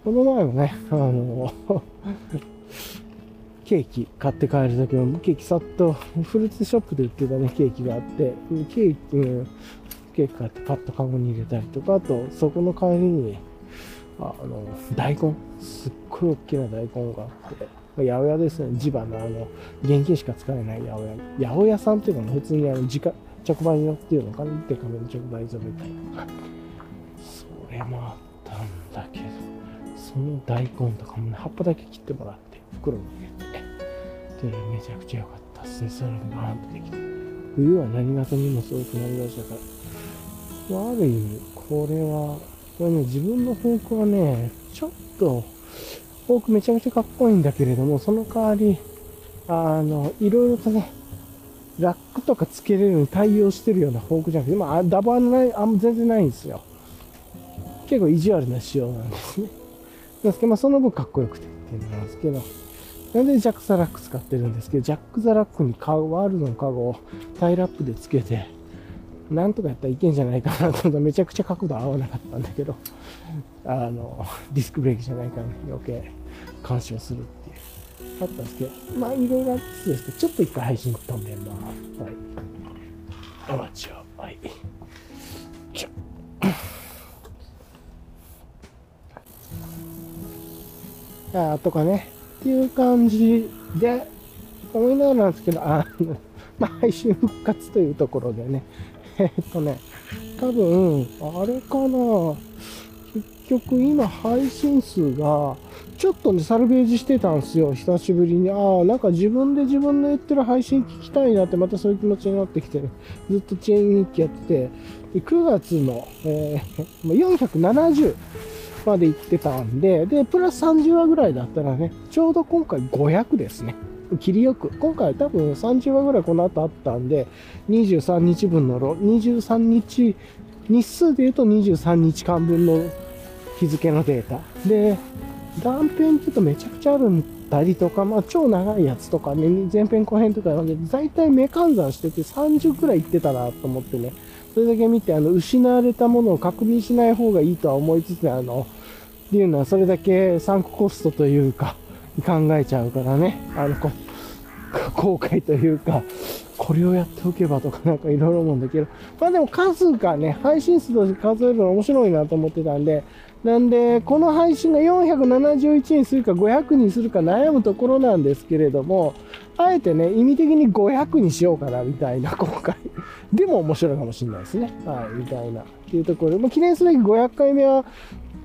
この前もね、あの ケーキ買って帰るときも、ケーキさっと、フルーツショップで売ってたね、ケーキがあって、ケーキ、うん、ケーキ買ってパッとカゴに入れたりとか、あと、そこの帰りに、あの、大根、すっごい大きな大根があって、八百屋ですね、地場のあの、現金しか使えない八百屋。八百屋さんっていうのは普通にあの、自家、直売所っていうのかなデカめの直売所みたいな。それもあったんだけど、その大根とかもね、葉っぱだけ切ってもらって、袋に入れて、っていうのはめちゃくちゃ良かったですね。それがバーンとできて。冬は何型にもすごくなりましたから。まあ、ある意味、これは、これね、自分の方向はね、ちょっと、フォークめちゃめちゃかっこいいんだけれども、その代わり、あの、いろいろとね、ラックとかつけれるように対応してるようなフォークじゃなくて、まあ、ダバない、あんま全然ないんですよ。結構意地悪な仕様なんですね。なんですけど、まあ、その分かっこよくてっていうのなんですけど、なんでジャックザラック使ってるんですけど、ジャックザラックにカワールドのカゴをタイラップでつけて、なんとかやったらいけんじゃないかなと思っためちゃくちゃ角度合わなかったんだけど、あの、ディスクブレーキじゃないからね、余計干渉するっ。あったんですけど、まあいろいろあってですけど、ちょっと一回配信飛んでます。はい。アマチュア、はい。ちょ。あとかね、っていう感じで、思いながらなんですけど、あの、まあ、配信復活というところでね、えっとね、多分、あれかな、結局今配信数が、ちょっとね、サルベージしてたんですよ、久しぶりに。ああ、なんか自分で自分の言ってる配信聞きたいなって、またそういう気持ちになってきて、ね、ずっとチェーン日記やってて、で9月の、えー、470まで行ってたんで、で、プラス30話ぐらいだったらね、ちょうど今回500ですね。切りよく。今回多分30話ぐらいこの後あったんで、23日分のロ、23日、日数で言うと23日間分の日付のデータ。で、断片って言うとめちゃくちゃあるんだりとか、まあ超長いやつとかね、前編後編とかなんで、大体目換算してて30くらい行ってたなと思ってね、それだけ見て、あの、失われたものを確認しない方がいいとは思いつつ、あの、っていうのはそれだけサンクコストというか、考えちゃうからね、あの、こ後悔というか、これをやっておけばとかなんかいろいろ思うんだけど、まあでも数がね、配信数として数えるの面白いなと思ってたんで、なんで、この配信が471にするか500にするか悩むところなんですけれども、あえてね、意味的に500にしようかな、みたいな、今回。でも面白いかもしれないですね。はい、みたいな。っていうところで、まあ、記念すべき500回目は、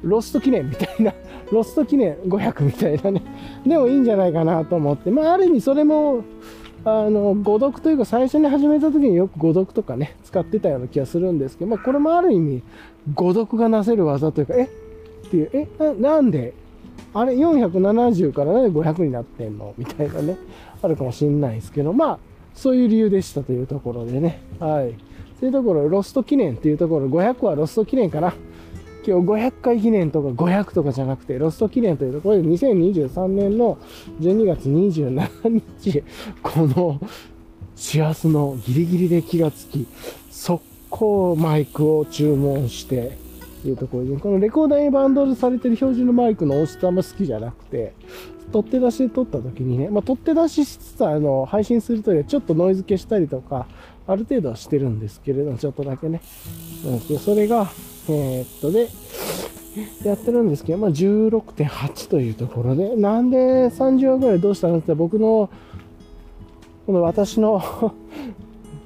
ロスト記念みたいな、ロスト記念500みたいなね、でもいいんじゃないかなと思って、まあ、ある意味それも、あの、誤読というか最初に始めた時によく誤読とかね、使ってたような気がするんですけど、まあ、これもある意味、誤読がなせる技というか、えていう、えな、なんで、あれ470からなんで500になってんの？みたいなね、あるかもしんないですけど、まあ、そういう理由でしたというところでね、はい。というところ、ロスト記念っていうところ、500はロスト記念かな。今日500回記念とか500とかじゃなくて、ロスト記念というところで2023年の12月27日、このシアスのギリギリで気がつき、速攻マイクを注文して、いうところで、このレコーダーにバンドルされてる標準のマイクの音質あんま好きじゃなくて、取って出しで撮った時にね、まあ、取って出ししつつ、あの、配信するときはちょっとノイズ消したりとか、ある程度はしてるんですけれども、ちょっとだけね。うん、それが、えー、っとで、やってるんですけど、まあ、16.8というところで、なんで30話ぐらいどうしたのって僕の、この私の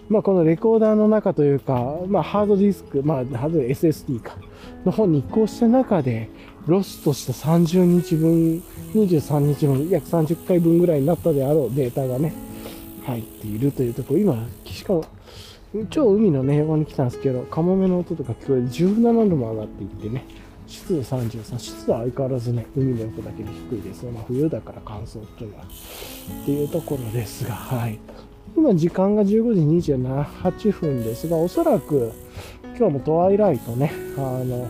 まあこのレコーダーの中というか、まあハードディスク、まあハード SSD か、の方に移行した中で、ロストした30日分、23日分、約30回分ぐらいになったであろうデータがね、入っているというところ、今、しかも、超海のね、横に来たんですけど、カモメの音とか聞こえる17度も上がっていってね、湿度33、湿度は相変わらずね、海の横だけで低いですまあ冬だから乾燥っていうのは、っていうところですが、はい。今時間が15時28分ですが、おそらく今日もトワイライトね、あの、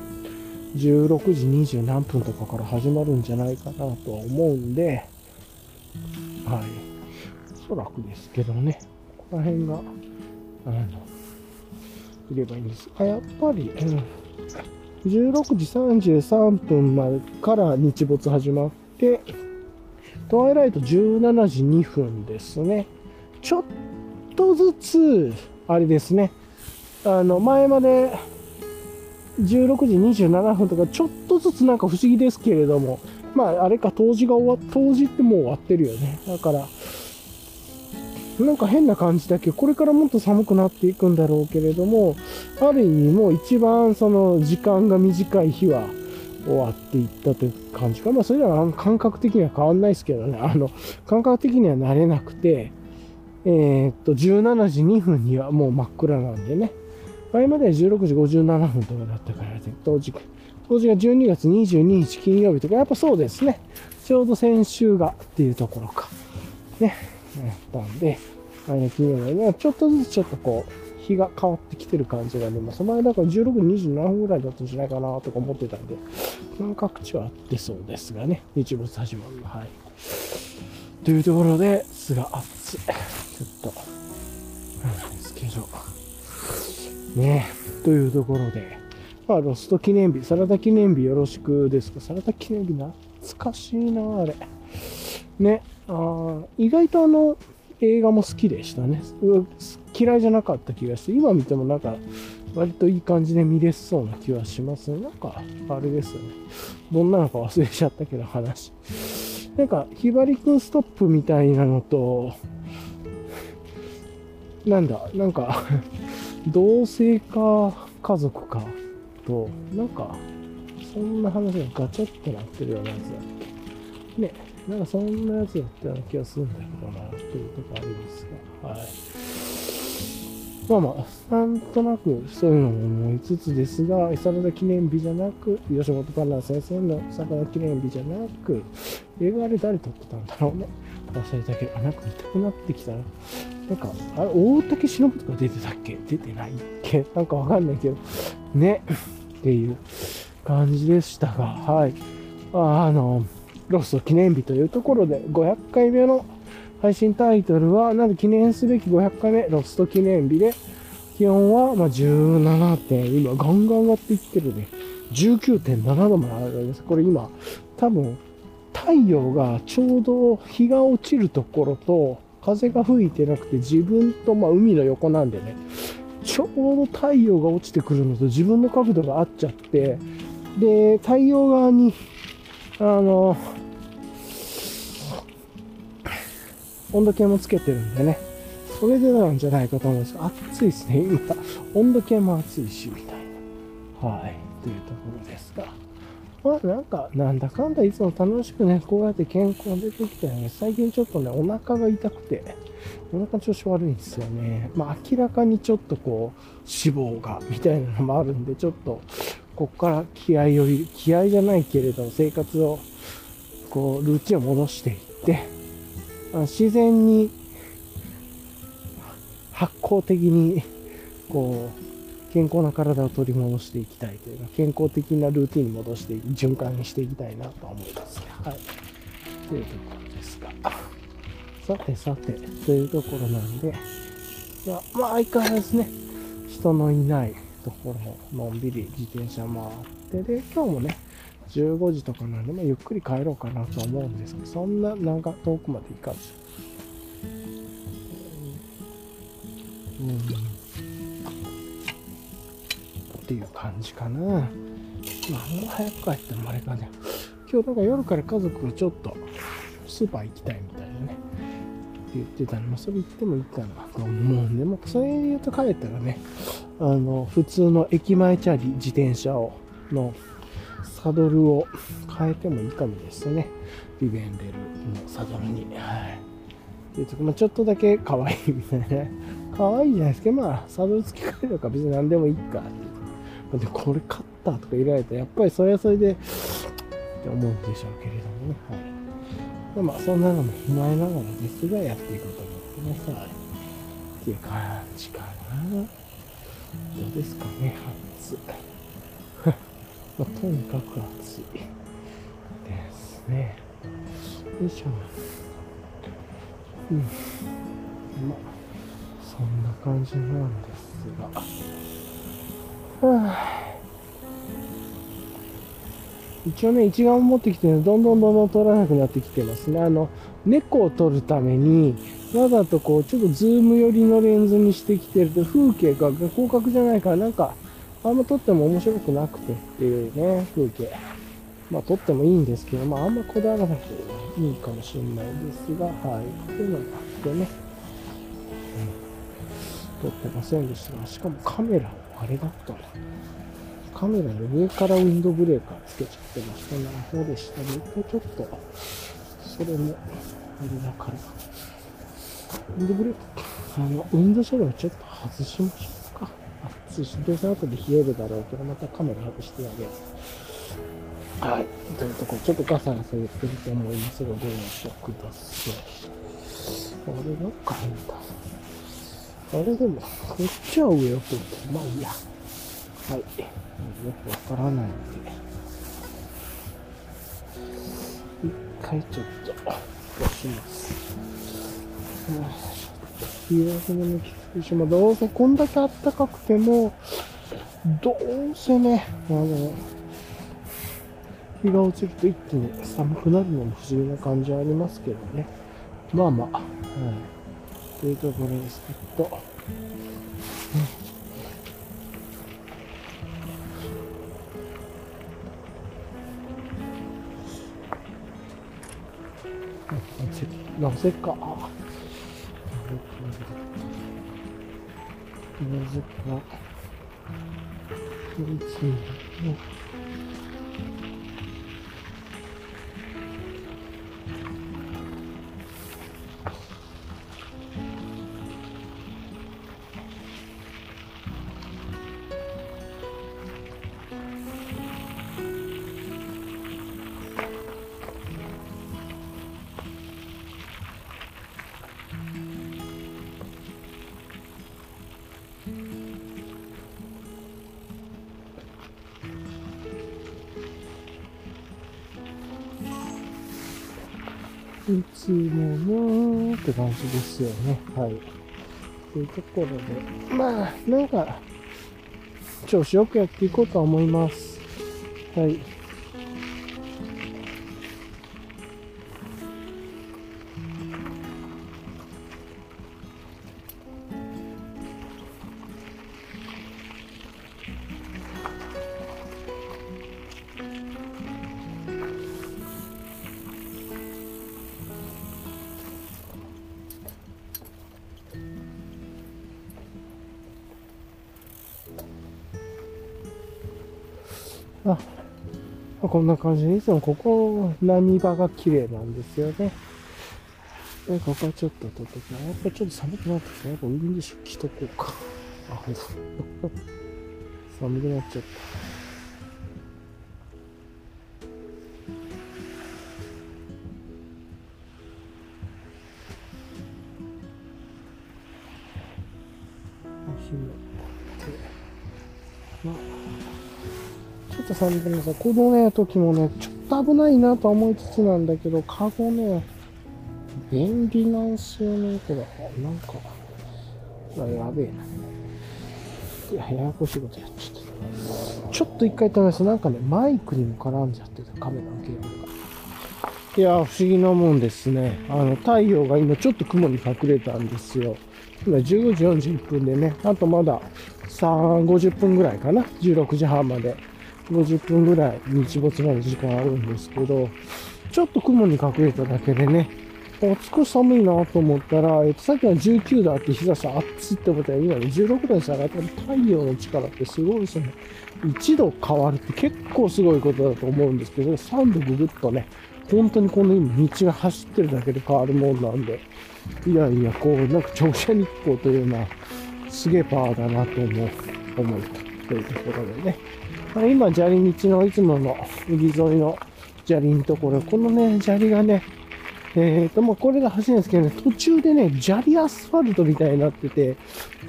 16時20何分とかから始まるんじゃないかなとは思うんで、はい。おそらくですけどね、ここら辺が、あの、いればいいんです。あ、やっぱり、うん、16時33分までから日没始まって、トワイライト17時2分ですね。ちょっとずつ、あれですね、あの、前まで16時27分とか、ちょっとずつなんか不思議ですけれども、まあ、あれか、冬至が終わっ、冬至ってもう終わってるよね。だから、なんか変な感じだけど、これからもっと寒くなっていくんだろうけれども、ある意味もう一番その時間が短い日は終わっていったという感じか。まあそれは感覚的には変わんないですけどね。あの、感覚的には慣れなくて、えー、っと、17時2分にはもう真っ暗なんでね。前までは16時57分とかだったから、当時、当時が12月22日金曜日とか、やっぱそうですね。ちょうど先週がっていうところか。ね。やったんで、前の金曜日はちょっとずつちょっとこう、日が変わってきてる感じがね、まあ、その前だから16時27分ぐらいだったんじゃないかなとか思ってたんで、まあ、各地はあってそうですがね、日没始まるの。はい。というところで、すが暑い。ちょっと、なんですけど。ねというところで、まあ、ロスト記念日、サラダ記念日よろしくですか。サラダ記念日懐かしいな、あれ。ね、あ意外とあの、映画も好きでしたね。嫌いじゃなかった気がして、今見てもなんか、割といい感じで見れそうな気はしますね。なんか、あれですよね。どんなのか忘れちゃったけど、話。なんか、ひばりくんストップみたいなのと、なんだ、なんか 同性か家族かと、なんか、そんな話がガチャってなってるようなやつだっけ。ね、なんかそんなやつだったような気がするんだけどな、っていうとこありますが、はい。まあまあ、なんとなくそういうのも思いつつですが、サラダ記念日じゃなく、吉本パンナ先生のサラダ記念日じゃなく、映画あれ誰撮ってたんだろうね。忘れたけど、なんか見たくなってきたな。なんか、あれ、大竹しのぶとか出てたっけ？出てないっけ？なんかわかんないけど、ね、っていう感じでしたが、はい。ああの、ロスト記念日というところで、500回目の配信タイトルは、なんで記念すべき500回目、ロスト記念日で、気温はま17点、今ガンガン上がっていってるね。19.7度まで上がります。これ今、多分、太陽がちょうど日が落ちるところと、風が吹いてなくて自分と、まあ、海の横なんでね、ちょうど太陽が落ちてくるのと自分の角度が合っちゃって、で、太陽側に、あの、温度計もつけてるんでね、それでなんじゃないかと思うんです暑いですね、今。温度計も暑いし、みたいな。はい。というところですが。まあなんか、なんだかんだいつも楽しくね、こうやって健康出てきたよね。最近ちょっとね、お腹が痛くて、お腹調子悪いんですよね。まあ明らかにちょっとこう、脂肪が、みたいなのもあるんで、ちょっと、こっから気合を入れ、気合じゃないけれど、生活を、こう、ルーチンを戻していって、自然に、発酵的に、こう、健康な体を取り戻していきたいというか、健康的なルーティンに戻して循環にしていきたいなと思います。はい。というところですが。さてさて、というところなんで、いや、まあ相変わらずね、人のいないところのんびり自転車回って、で、今日もね、15時とかなんで、まあ、ゆっくり帰ろうかなと思うんですけど、そんななんか遠くまで行かず。うんっていう感じかな。まあ、早く帰ってもあれかね。今日なんか夜から家族がちょっとスーパー行きたいみたいなね。って言ってたの。まあ、それ行ってもいいかなと思うんで、もそれで言うと帰ったらね、あの、普通の駅前チャリ自転車を、のサドルを変えてもいいかもですね。ビベンデルのサドルに。はい。っていうとまあ、ちょっとだけ可愛いみたいな。可愛いじゃないですか。まあ、サドル付き替えるか別に何でもいいかってでこれ買ったとか言われたらやっぱりそれはそれでって思うんでしょうけれどもね。はい。まあそんなのも踏まえながらですがやっていこうと思ってます。はい。っていう感じかな。どうですかね。暑 まあ、とにかく暑いですね。よいしょ。うん。まあそんな感じなんですが。一応ね、一眼を持ってきて、ね、どんどんどんどん撮らなくなってきてますね。あの、猫を撮るために、わざとこう、ちょっとズーム寄りのレンズにしてきてると、風景が広角じゃないから、なんか、あんま撮っても面白くなくてっていうね、風景。まあ、撮ってもいいんですけど、まあ、あんまこだわらなくていいかもしれないですが、はい。こういうのがあってね、うん、撮ってませんでしたが、しかもカメラあれだったな。カメラの上からウィンドブレーカーつけちゃってましたね。そうでしたね。一回ちょっと、それも、あれだから、ウィンドブレーカー、あの、ウィンドシャドウちょっと外しましょうか。暑ますし、で、その後で冷えるだろうけど、またカメラ外してあげる。はい。というところ、ちょっとガサガサ言ってると思いますが、ご容赦ください。あれ、なんか変だ。あれでも、こっちは上を通ってまあいいや。はい。よくわからないので。一回ちょっと、押します。日焼けのきついし、ま、どうせこんだけ暖かくても、どうせね、あの、日が落ちると一気に寒くなるのも不思議な感じはありますけどね。まあまあ、はい。というところです。けど、うん、なぜかなぜか1 2 3って感じですよね。はい。というところで、まあ、なんか、調子よくやっていこうとは思います。はい。こんな感じで、いつもここ、波場が綺麗なんですよね。で、ここはちょっと撮っときやっぱちょっと寒くなってきた。やっぱウィンドシ着とこうか。あ、ほんと。寒くなっちゃった。さんでもさ、このね、時もね、ちょっと危ないなと思いつつなんだけど、カゴね、便利なんすよね、これ。なんか、やべえな。いや、ややこしいことやっちゃった。ちょっと一回試すなんかね、マイクにも絡んじゃってた、カメラのケーブルが。いや、不思議なもんですね。あの、太陽が今ちょっと雲に隠れたんですよ。今15時41分でね、あとまだ3、50分ぐらいかな。16時半まで。50分ぐらい日没まで時間あるんですけど、ちょっと雲に隠れただけでね、少し寒いなと思ったら、えっと、さっきは19度あって日差し暑いってことは今ね16度に下がったら太陽の力ってすごいですね。1度変わるって結構すごいことだと思うんですけど、3度ぐぐっとね、本当にこの今道が走ってるだけで変わるもんなんで、いやいや、こう、なんか直射日光というのは、すげえパワーだなと思う、思うというところでね。今、砂利道のいつもの海沿いの砂利のところ、このね、砂利がね、えっ、ー、と、まあ、これが走るんですけどね、途中でね、砂利アスファルトみたいになってて、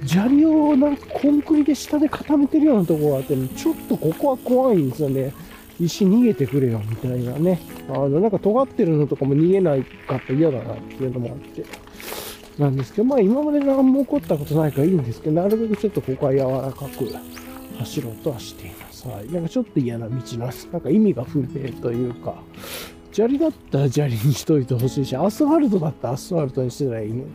砂利をなんかコンクリで下で固めてるようなとこがあって、ね、ちょっとここは怖いんですよね。石逃げてくれよ、みたいなね。あの、なんか尖ってるのとかも逃げないかった嫌だなっていうのもあって。なんですけど、まあ今まで何も起こったことないからいいんですけど、なるべくちょっとここは柔らかく走ろうとはしています。はい。なんかちょっと嫌な道なんです。なんか意味が不明というか、砂利だったら砂利にしといてほしいし、アスファルトだったらアスファルトにしてたらいいのに。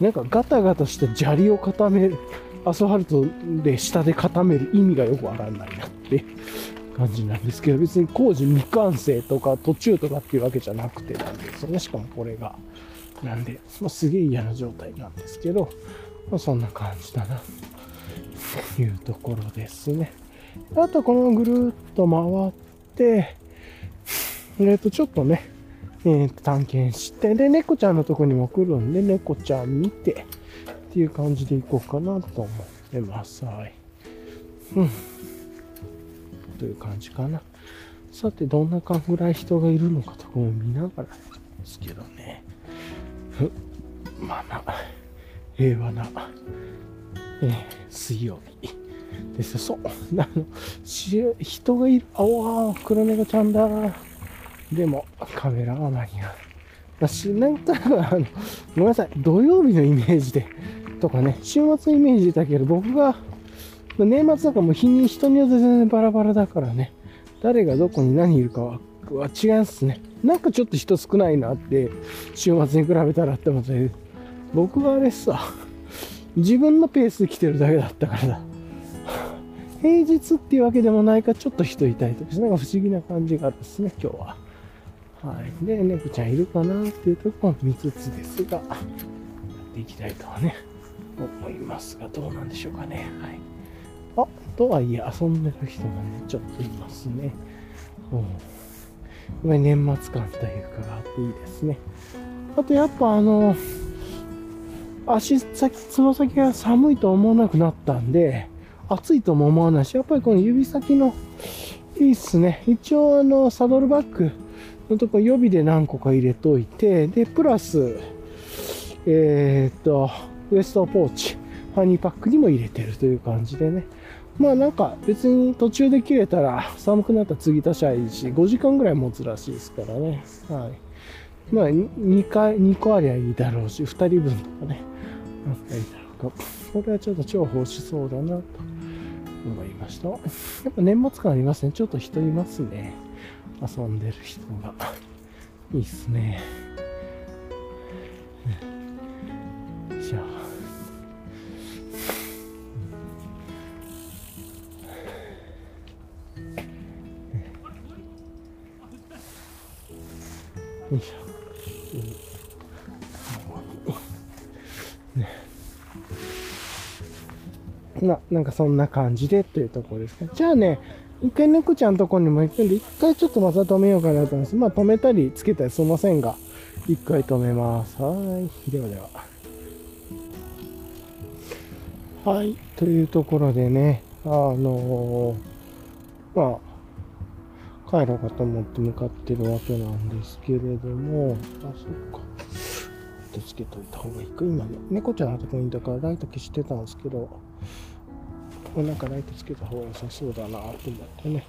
なんかガタガタした砂利を固める、アスファルトで下で固める意味がよくわかんないなって感じなんですけど、別に工事未完成とか途中とかっていうわけじゃなくてなんですよね。しかもこれが。なんで、まあ、すげえ嫌な状態なんですけど、まあ、そんな感じだな、というところですね。あとこのぐるっと回って、えっ、と、ちょっとね、えー、探検して、で、猫ちゃんのとこにも来るんで、猫ちゃん見て、っていう感じでいこうかなと思ってます。はい。うん。という感じかな。さて、どんなかぐらい人がいるのかとかも見ながらですけどね。まあまあ、平和な、えー水曜日です。そう。あの、人がいる。あわー、黒猫ちゃんだ。でも、カメラは間に合う。私、なんとなく、あの、ごめんなさい。土曜日のイメージで、とかね、週末のイメージだけど、僕が、年末だからもう日に人によって全然バラバラだからね、誰がどこに何いるかはは違いますね。なんかちょっと人少ないなって、週末に比べたらって思って、僕はあれさ、自分のペースで来てるだけだったからだ。平日っていうわけでもないか、ちょっと人いたりとかして、なんか不思議な感じがあるんですね、今日は。はい。で、猫ちゃんいるかなっていうところも見つつですが、やっていきたいとはね、思いますが、どうなんでしょうかね。はい。あ、とはいえ遊んでる人がね、ちょっといますね。うん。これ年末感というかがあっていいですね。あとやっぱあの、足先、つま先が寒いと思わなくなったんで、暑いとも思わないし、やっぱりこの指先の、いいっすね。一応あの、サドルバッグのとこ予備で何個か入れといて、で、プラス、えーっと、ウエストポーチ、ファニーパックにも入れてるという感じでね。まあなんか別に途中で切れたら寒くなったら継ぎ足しゃいいし、5時間ぐらい持つらしいですからね。はい。まあ2回、2個ありゃいいだろうし、2人分とかね。あったらいいだろうか。これはちょっと超欲しそうだなと思いました。やっぱ年末感ありますね。ちょっと人いますね。遊んでる人が。いいっすね。じゃあ。よいしょ。な、なんかそんな感じでというところですか。じゃあね、一回猫ちゃんのとこにも行くんで、一回ちょっとまた止めようかなと思います。まあ止めたりつけたりすいませんが、一回止めます。はい。ではでは。はい。というところでね、あのーまあ、帰ろうかと思って向かってるわけなんですけれども、あ、そっか。手つけといた方がいいか。今ね、猫ちゃんのとこにいたからライト消してたんですけど、こなんかライトつけた方が良さそうだなと思ってね、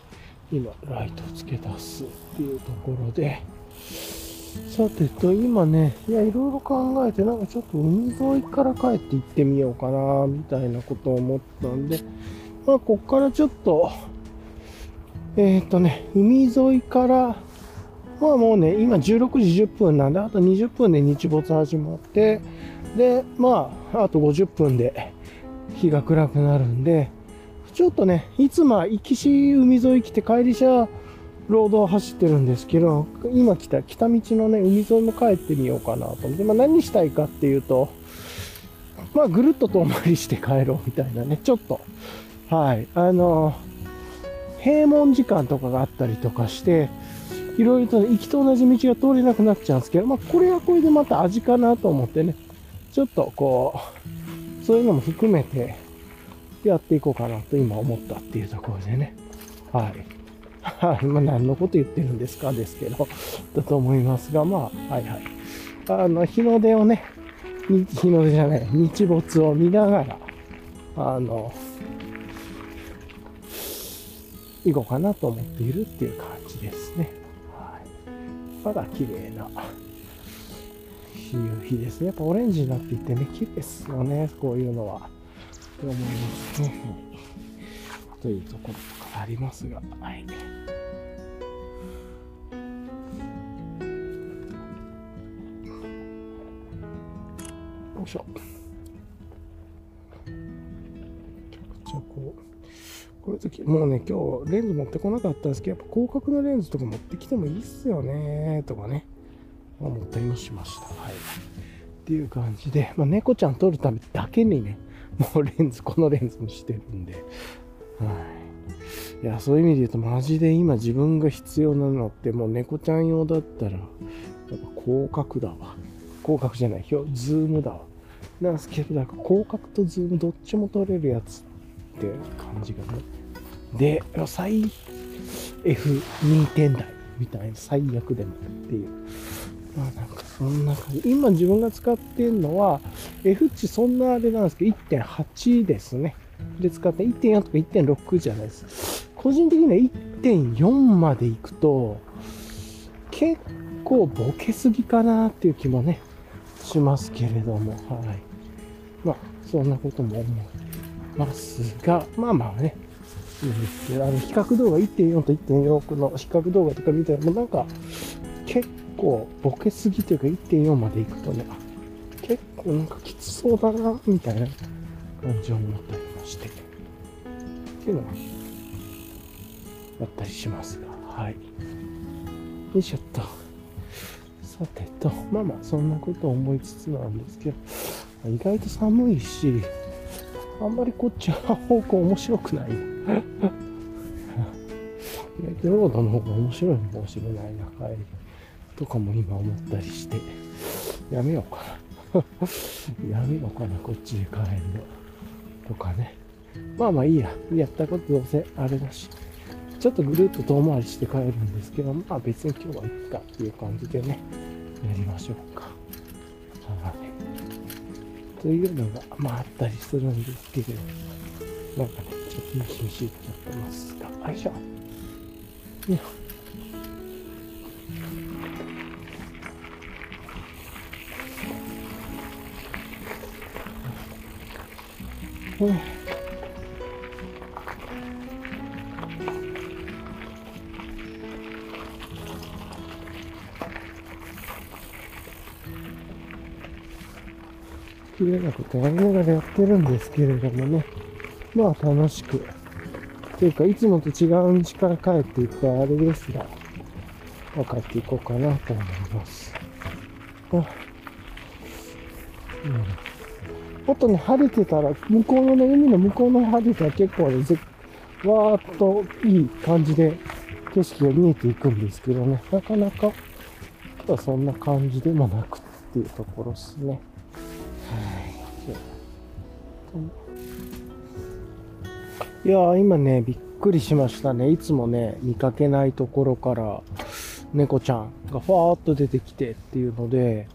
今ライトつけ出すっていうところで、さてと、今ね、いや、いろいろ考えて、なんかちょっと海沿いから帰って行ってみようかな、みたいなことを思ったんで、まあ、こっからちょっと、えっ、とね、海沿いから、まあもうね、今16時10分なんで、あと20分で日没始まって、で、まあ、あと50分で日が暗くなるんで、ちょっとね、いつも行きし海沿い来て帰りしゃロードを走ってるんですけど、今来た北道のね、海沿いも帰ってみようかなと思って、まあ何したいかっていうと、まあぐるっと遠回りして帰ろうみたいなね、ちょっと、はい、あの、閉門時間とかがあったりとかして、いろいろと、行きと同じ道が通れなくなっちゃうんですけど、まあこれはこれでまた味かなと思ってね、ちょっとこう、そういうのも含めてやっていこうかなと今思ったっていうところでね。はい。はい。まあ何のこと言ってるんですかですけど、だと思いますが、まあ、はいはい。あの、日の出をね、日の出じゃない、日没を見ながら、あの、行こうかなと思っているっていう感じですね。はい。まだ綺麗な夕日です。やっぱオレンジになっていてね、綺麗ですよね、こういうのは。と思いますね。というところとかありますが、はい。よいしょ。じゃこう、こういう時、もうね、今日レンズ持ってこなかったんですけど、やっぱ広角のレンズとか持ってきてもいいっすよね、とかね、思ったりもしました。はい。っていう感じで、まあ、猫ちゃん撮るためだけにね、もうレンズ、このレンズにしてるんで、はい。いや、そういう意味で言うと、マジで今自分が必要なのって、もう猫ちゃん用だったら、やっぱ広角だわ。広角じゃない、ズームだわ。なんですけど、なんか広角とズームどっちも撮れるやつって感じがね、で、最 F2 点台みたいな、最悪でもっていう。まあなんかそんな感じ。今自分が使ってるのは、F 値そんなあれなんですけど、1.8ですね。で使って1.4とか1.6じゃないです。個人的には1.4まで行くと、結構ボケすぎかなっていう気もね、しますけれども、はい。まあ、そんなことも思いますが、まあまあね、いいんですけど、あの、比較動画1.4と1.4の比較動画とか見たら、もうなんか、結構構ボケすぎというか1.4まで行くとね、結構なんかきつそうだな、みたいな感じを思ったりまして、っていうのは、あったりしますが、はい。よいしょっと。さてと、まあまあ、そんなことを思いつつなんですけど、意外と寒いし、あんまりこっちは方向面白くない。意外とロードの方が面白いのかもしれないな、帰り。とかも今思ったりして、やめようかな。やめようかな、こっちで帰るの。とかね。まあまあいいや。やったことどうせあれだし。ちょっとぐるっと遠回りして帰るんですけど、まあ別に今日はいいかっていう感じでね、やりましょうか。はい。というのが、まああったりするんですけど、なんかね、ちょっとミシミシっちゃってますが、よいしょ。うん綺麗なことやりながらやってるんですけれどもね。まあ楽しく。というか、いつもと違う道から帰っていくあれですが、分かっていこうかなと思います。あうん。もっとね、晴れてたら、向こうのね、海の向こうの晴れてたら結構ね、ぜわーっといい感じで景色が見えていくんですけどね、なかなか、そんな感じでもなくっていうところですね。はいやー今ね、びっくりしましたね。いつもね、見かけないところから、猫ちゃんがファーっと出てきてっていうので、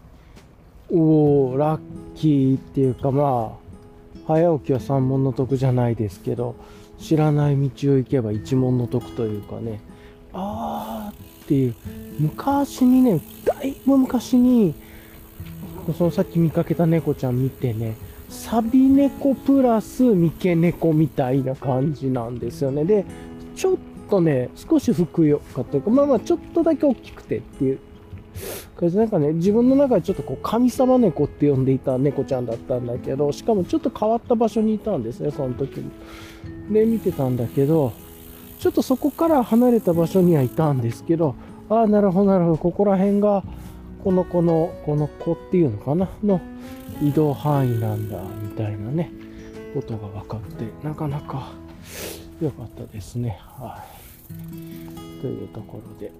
おー、ラッキーっていうかまあ、早起きは三問の得じゃないですけど、知らない道を行けば一問の得というかね、あーっていう、昔にね、だいぶ昔に、そのさっき見かけた猫ちゃん見てね、サビ猫プラス三毛猫みたいな感じなんですよね。で、ちょっとね、少しふくよかというか、まあまあちょっとだけ大きくてっていう感じなんかね、自分の中でちょっとこう神様猫って呼んでいた猫ちゃんだったんだけど、しかもちょっと変わった場所にいたんですね、その時に。で、見てたんだけど、ちょっとそこから離れた場所にはいたんですけど、ああ、なるほど、なるほど、ここら辺が、この子の、この子っていうのかなの移動範囲なんだ、みたいなね、ことが分かって、なかなか良かったですね。はい。というところで。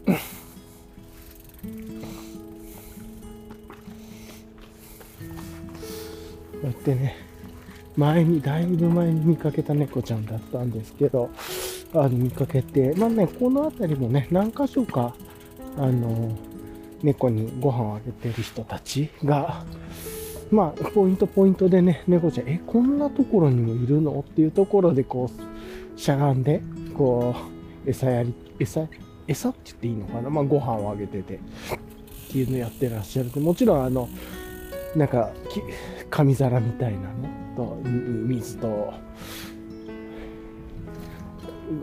こうやってね、前に、だいぶ前に見かけた猫ちゃんだったんですけど、あの、見かけて、まあね、この辺りもね、何箇所か、あの、猫にご飯をあげてる人たちが、まあ、ポイントポイントでね、猫ちゃん、え、こんなところにもいるの？っていうところで、こう、しゃがんで、こう、餌やり、餌、餌って言っていいのかな？まあ、ご飯をあげてて、っていうのやってらっしゃるもちろん、あの、なんか、紙皿みたいなの？と、水と、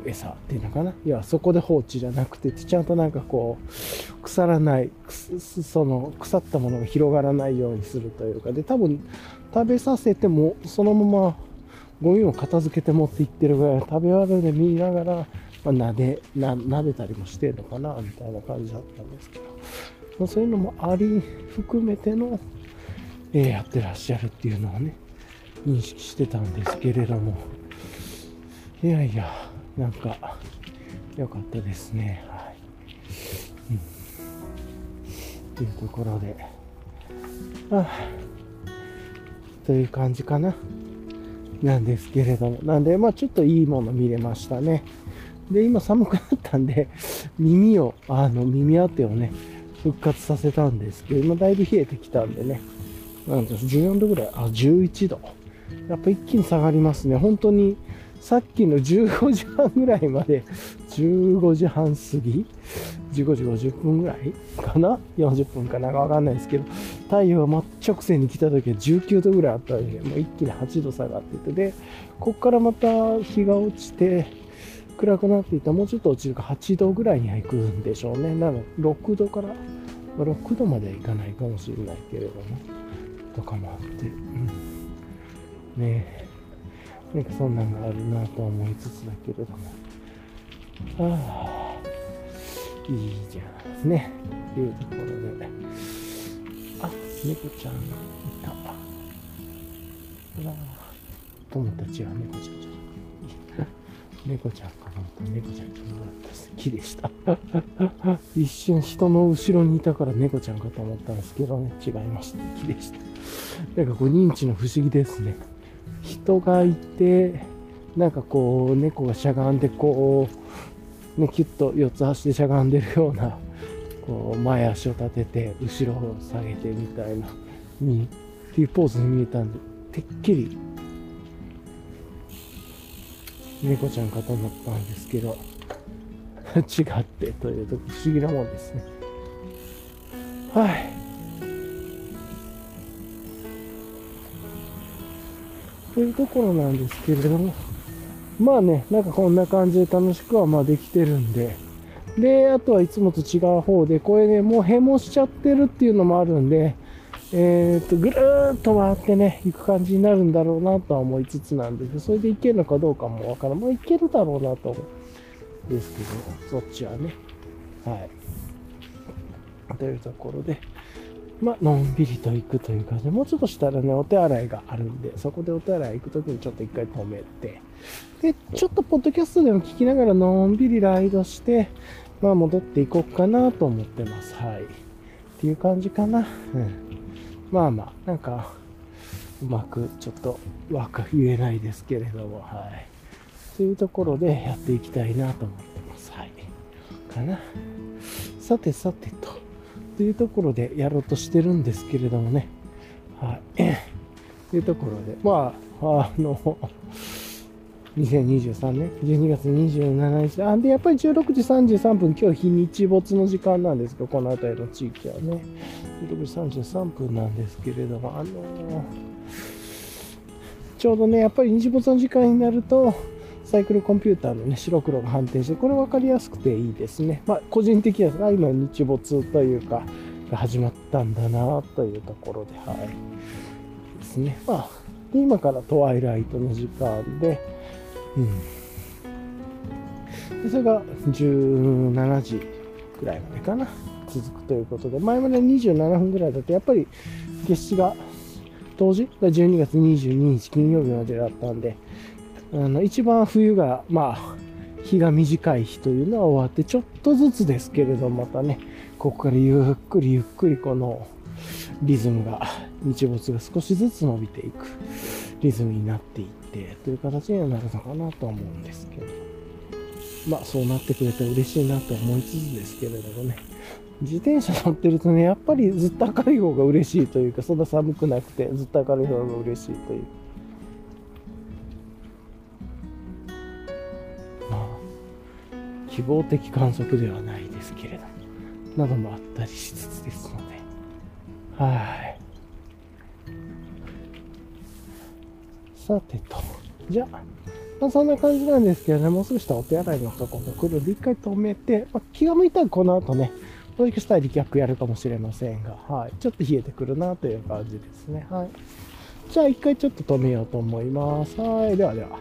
餌っていうのかな？いや、そこで放置じゃなくて、ちゃんとなんかこう、腐らない、その腐ったものが広がらないようにするというか、で、多分食べさせても、そのままゴミを片付けて持っていってるぐらい、食べ終わるで見ながら、まあ、撫で、な、撫でたりもしてるのかな、みたいな感じだったんですけど、そういうのもあり、含めての、え、やってらっしゃるっていうのをね、認識してたんですけれども、いやいや、なんか、良かったですね。はい。うん。というところで、ああ、という感じかな。なんですけれども。なんで、まあちょっといいもの見れましたね。で、今寒くなったんで、耳を、あの、耳当てをね、復活させたんですけど、今だいぶ冷えてきたんでね、なんで14度ぐらい、あ、11度。やっぱ一気に下がりますね。本当に、さっきの15時半ぐらいまで、15時半過ぎ ?15 時50分ぐらいかな ?40 分かな？んかわかんないですけど、太陽が真っ直線に来た時は19度ぐらいあったんで、もう一気に8度下がってて、で、こっからまた日が落ちて、暗くなっていたもうちょっと落ちるか8度ぐらいには行くんでしょうね。なので、6度から、6度まではいかないかもしれないけれども、とかもあって、うん。ね。なんかそんなんがあるなと思いつつだけれども。ああ、いいじゃん。ね。っていうところで。あ、猫ちゃんいた。うわ友達は猫ちゃんじゃん。猫ちゃんかなと猫ちゃんじゃなったです。木でした。一瞬人の後ろにいたから猫ちゃんかと思ったんですけどね、違いました。木でした。なんかこう認知の不思議ですね。人がいて、なんかこう、猫がしゃがんで、こう、ね、キュッと四つ足でしゃがんでるような、こう、前足を立てて、後ろを下げてみたいな、に、っていうポーズに見えたんで、てっきり、猫ちゃんかと思ったんですけど、違ってというと不思議なもんですね。はい。というところなんですけれども、まあね、なんかこんな感じで楽しくはまあできてるんで、で、あとはいつもと違う方で、これね、もうへもしちゃってるっていうのもあるんで、えっ、と、ぐるーっと回ってね、行く感じになるんだろうなとは思いつつなんですけど、それで行けるのかどうかもわからん。まあ、行けるだろうなと思うんですけど、そっちはね。はい。というところで、まあのんびりと行くという感じで、もうちょっとしたらね、お手洗いがあるんで、そこでお手洗い行くときにちょっと一回止めて、で、ちょっとポッドキャストでも聞きながらのんびりライドして、まあ戻っていこうかなと思ってます。はい。っていう感じかな。うん。まあまあ、なんか、うまくちょっとわか言えないですけれども、はい。というところでやっていきたいなと思ってます。はい。かな。さてさてと。というところでやろうとしてるんですけれどもね。はい。というところで、まあ、あの、2023年12月27日。あ、で、やっぱり16時33分、今日日にち没の時間なんですけど、この辺りの地域はね。16時33分なんですけれども、あのー、ちょうどね、やっぱり日没の時間になると、サイクルコンピューターのね、白黒が反転して、これ分かりやすくていいですね。まあ、個人的には今日没というか、が始まったんだなというところで、はい。ですね。まあ、で今からトワイライトの時間で、うん。でそれが17時くらいまでかな。続くということで、前まで27分ぐらいだと、やっぱり月始が当時？12月22日金曜日までだったんで、あの一番冬が、まあ、日が短い日というのは終わって、ちょっとずつですけれど、またね、ここからゆっくりゆっくりこのリズムが、日没が少しずつ伸びていくリズムになっていってという形にはなるのかなと思うんですけど。まあそうなってくれて嬉しいなと思いつつですけれどもね。自転車乗ってるとね、やっぱりずっと明るい方が嬉しいというか、そんな寒くなくてずっと明るい方が嬉しいという希望的観測ではないですけれども、などもあったりしつつですので、はい。さてと、じゃあ、まあ、そんな感じなんですけどね、もうすぐしたお手洗いのとこが来るんで、一回止めて、まあ、気が向いたらこの後ね、もしかしたら力学やるかもしれませんが、はい。ちょっと冷えてくるなという感じですね。はい。じゃあ一回ちょっと止めようと思います。はい。ではでは。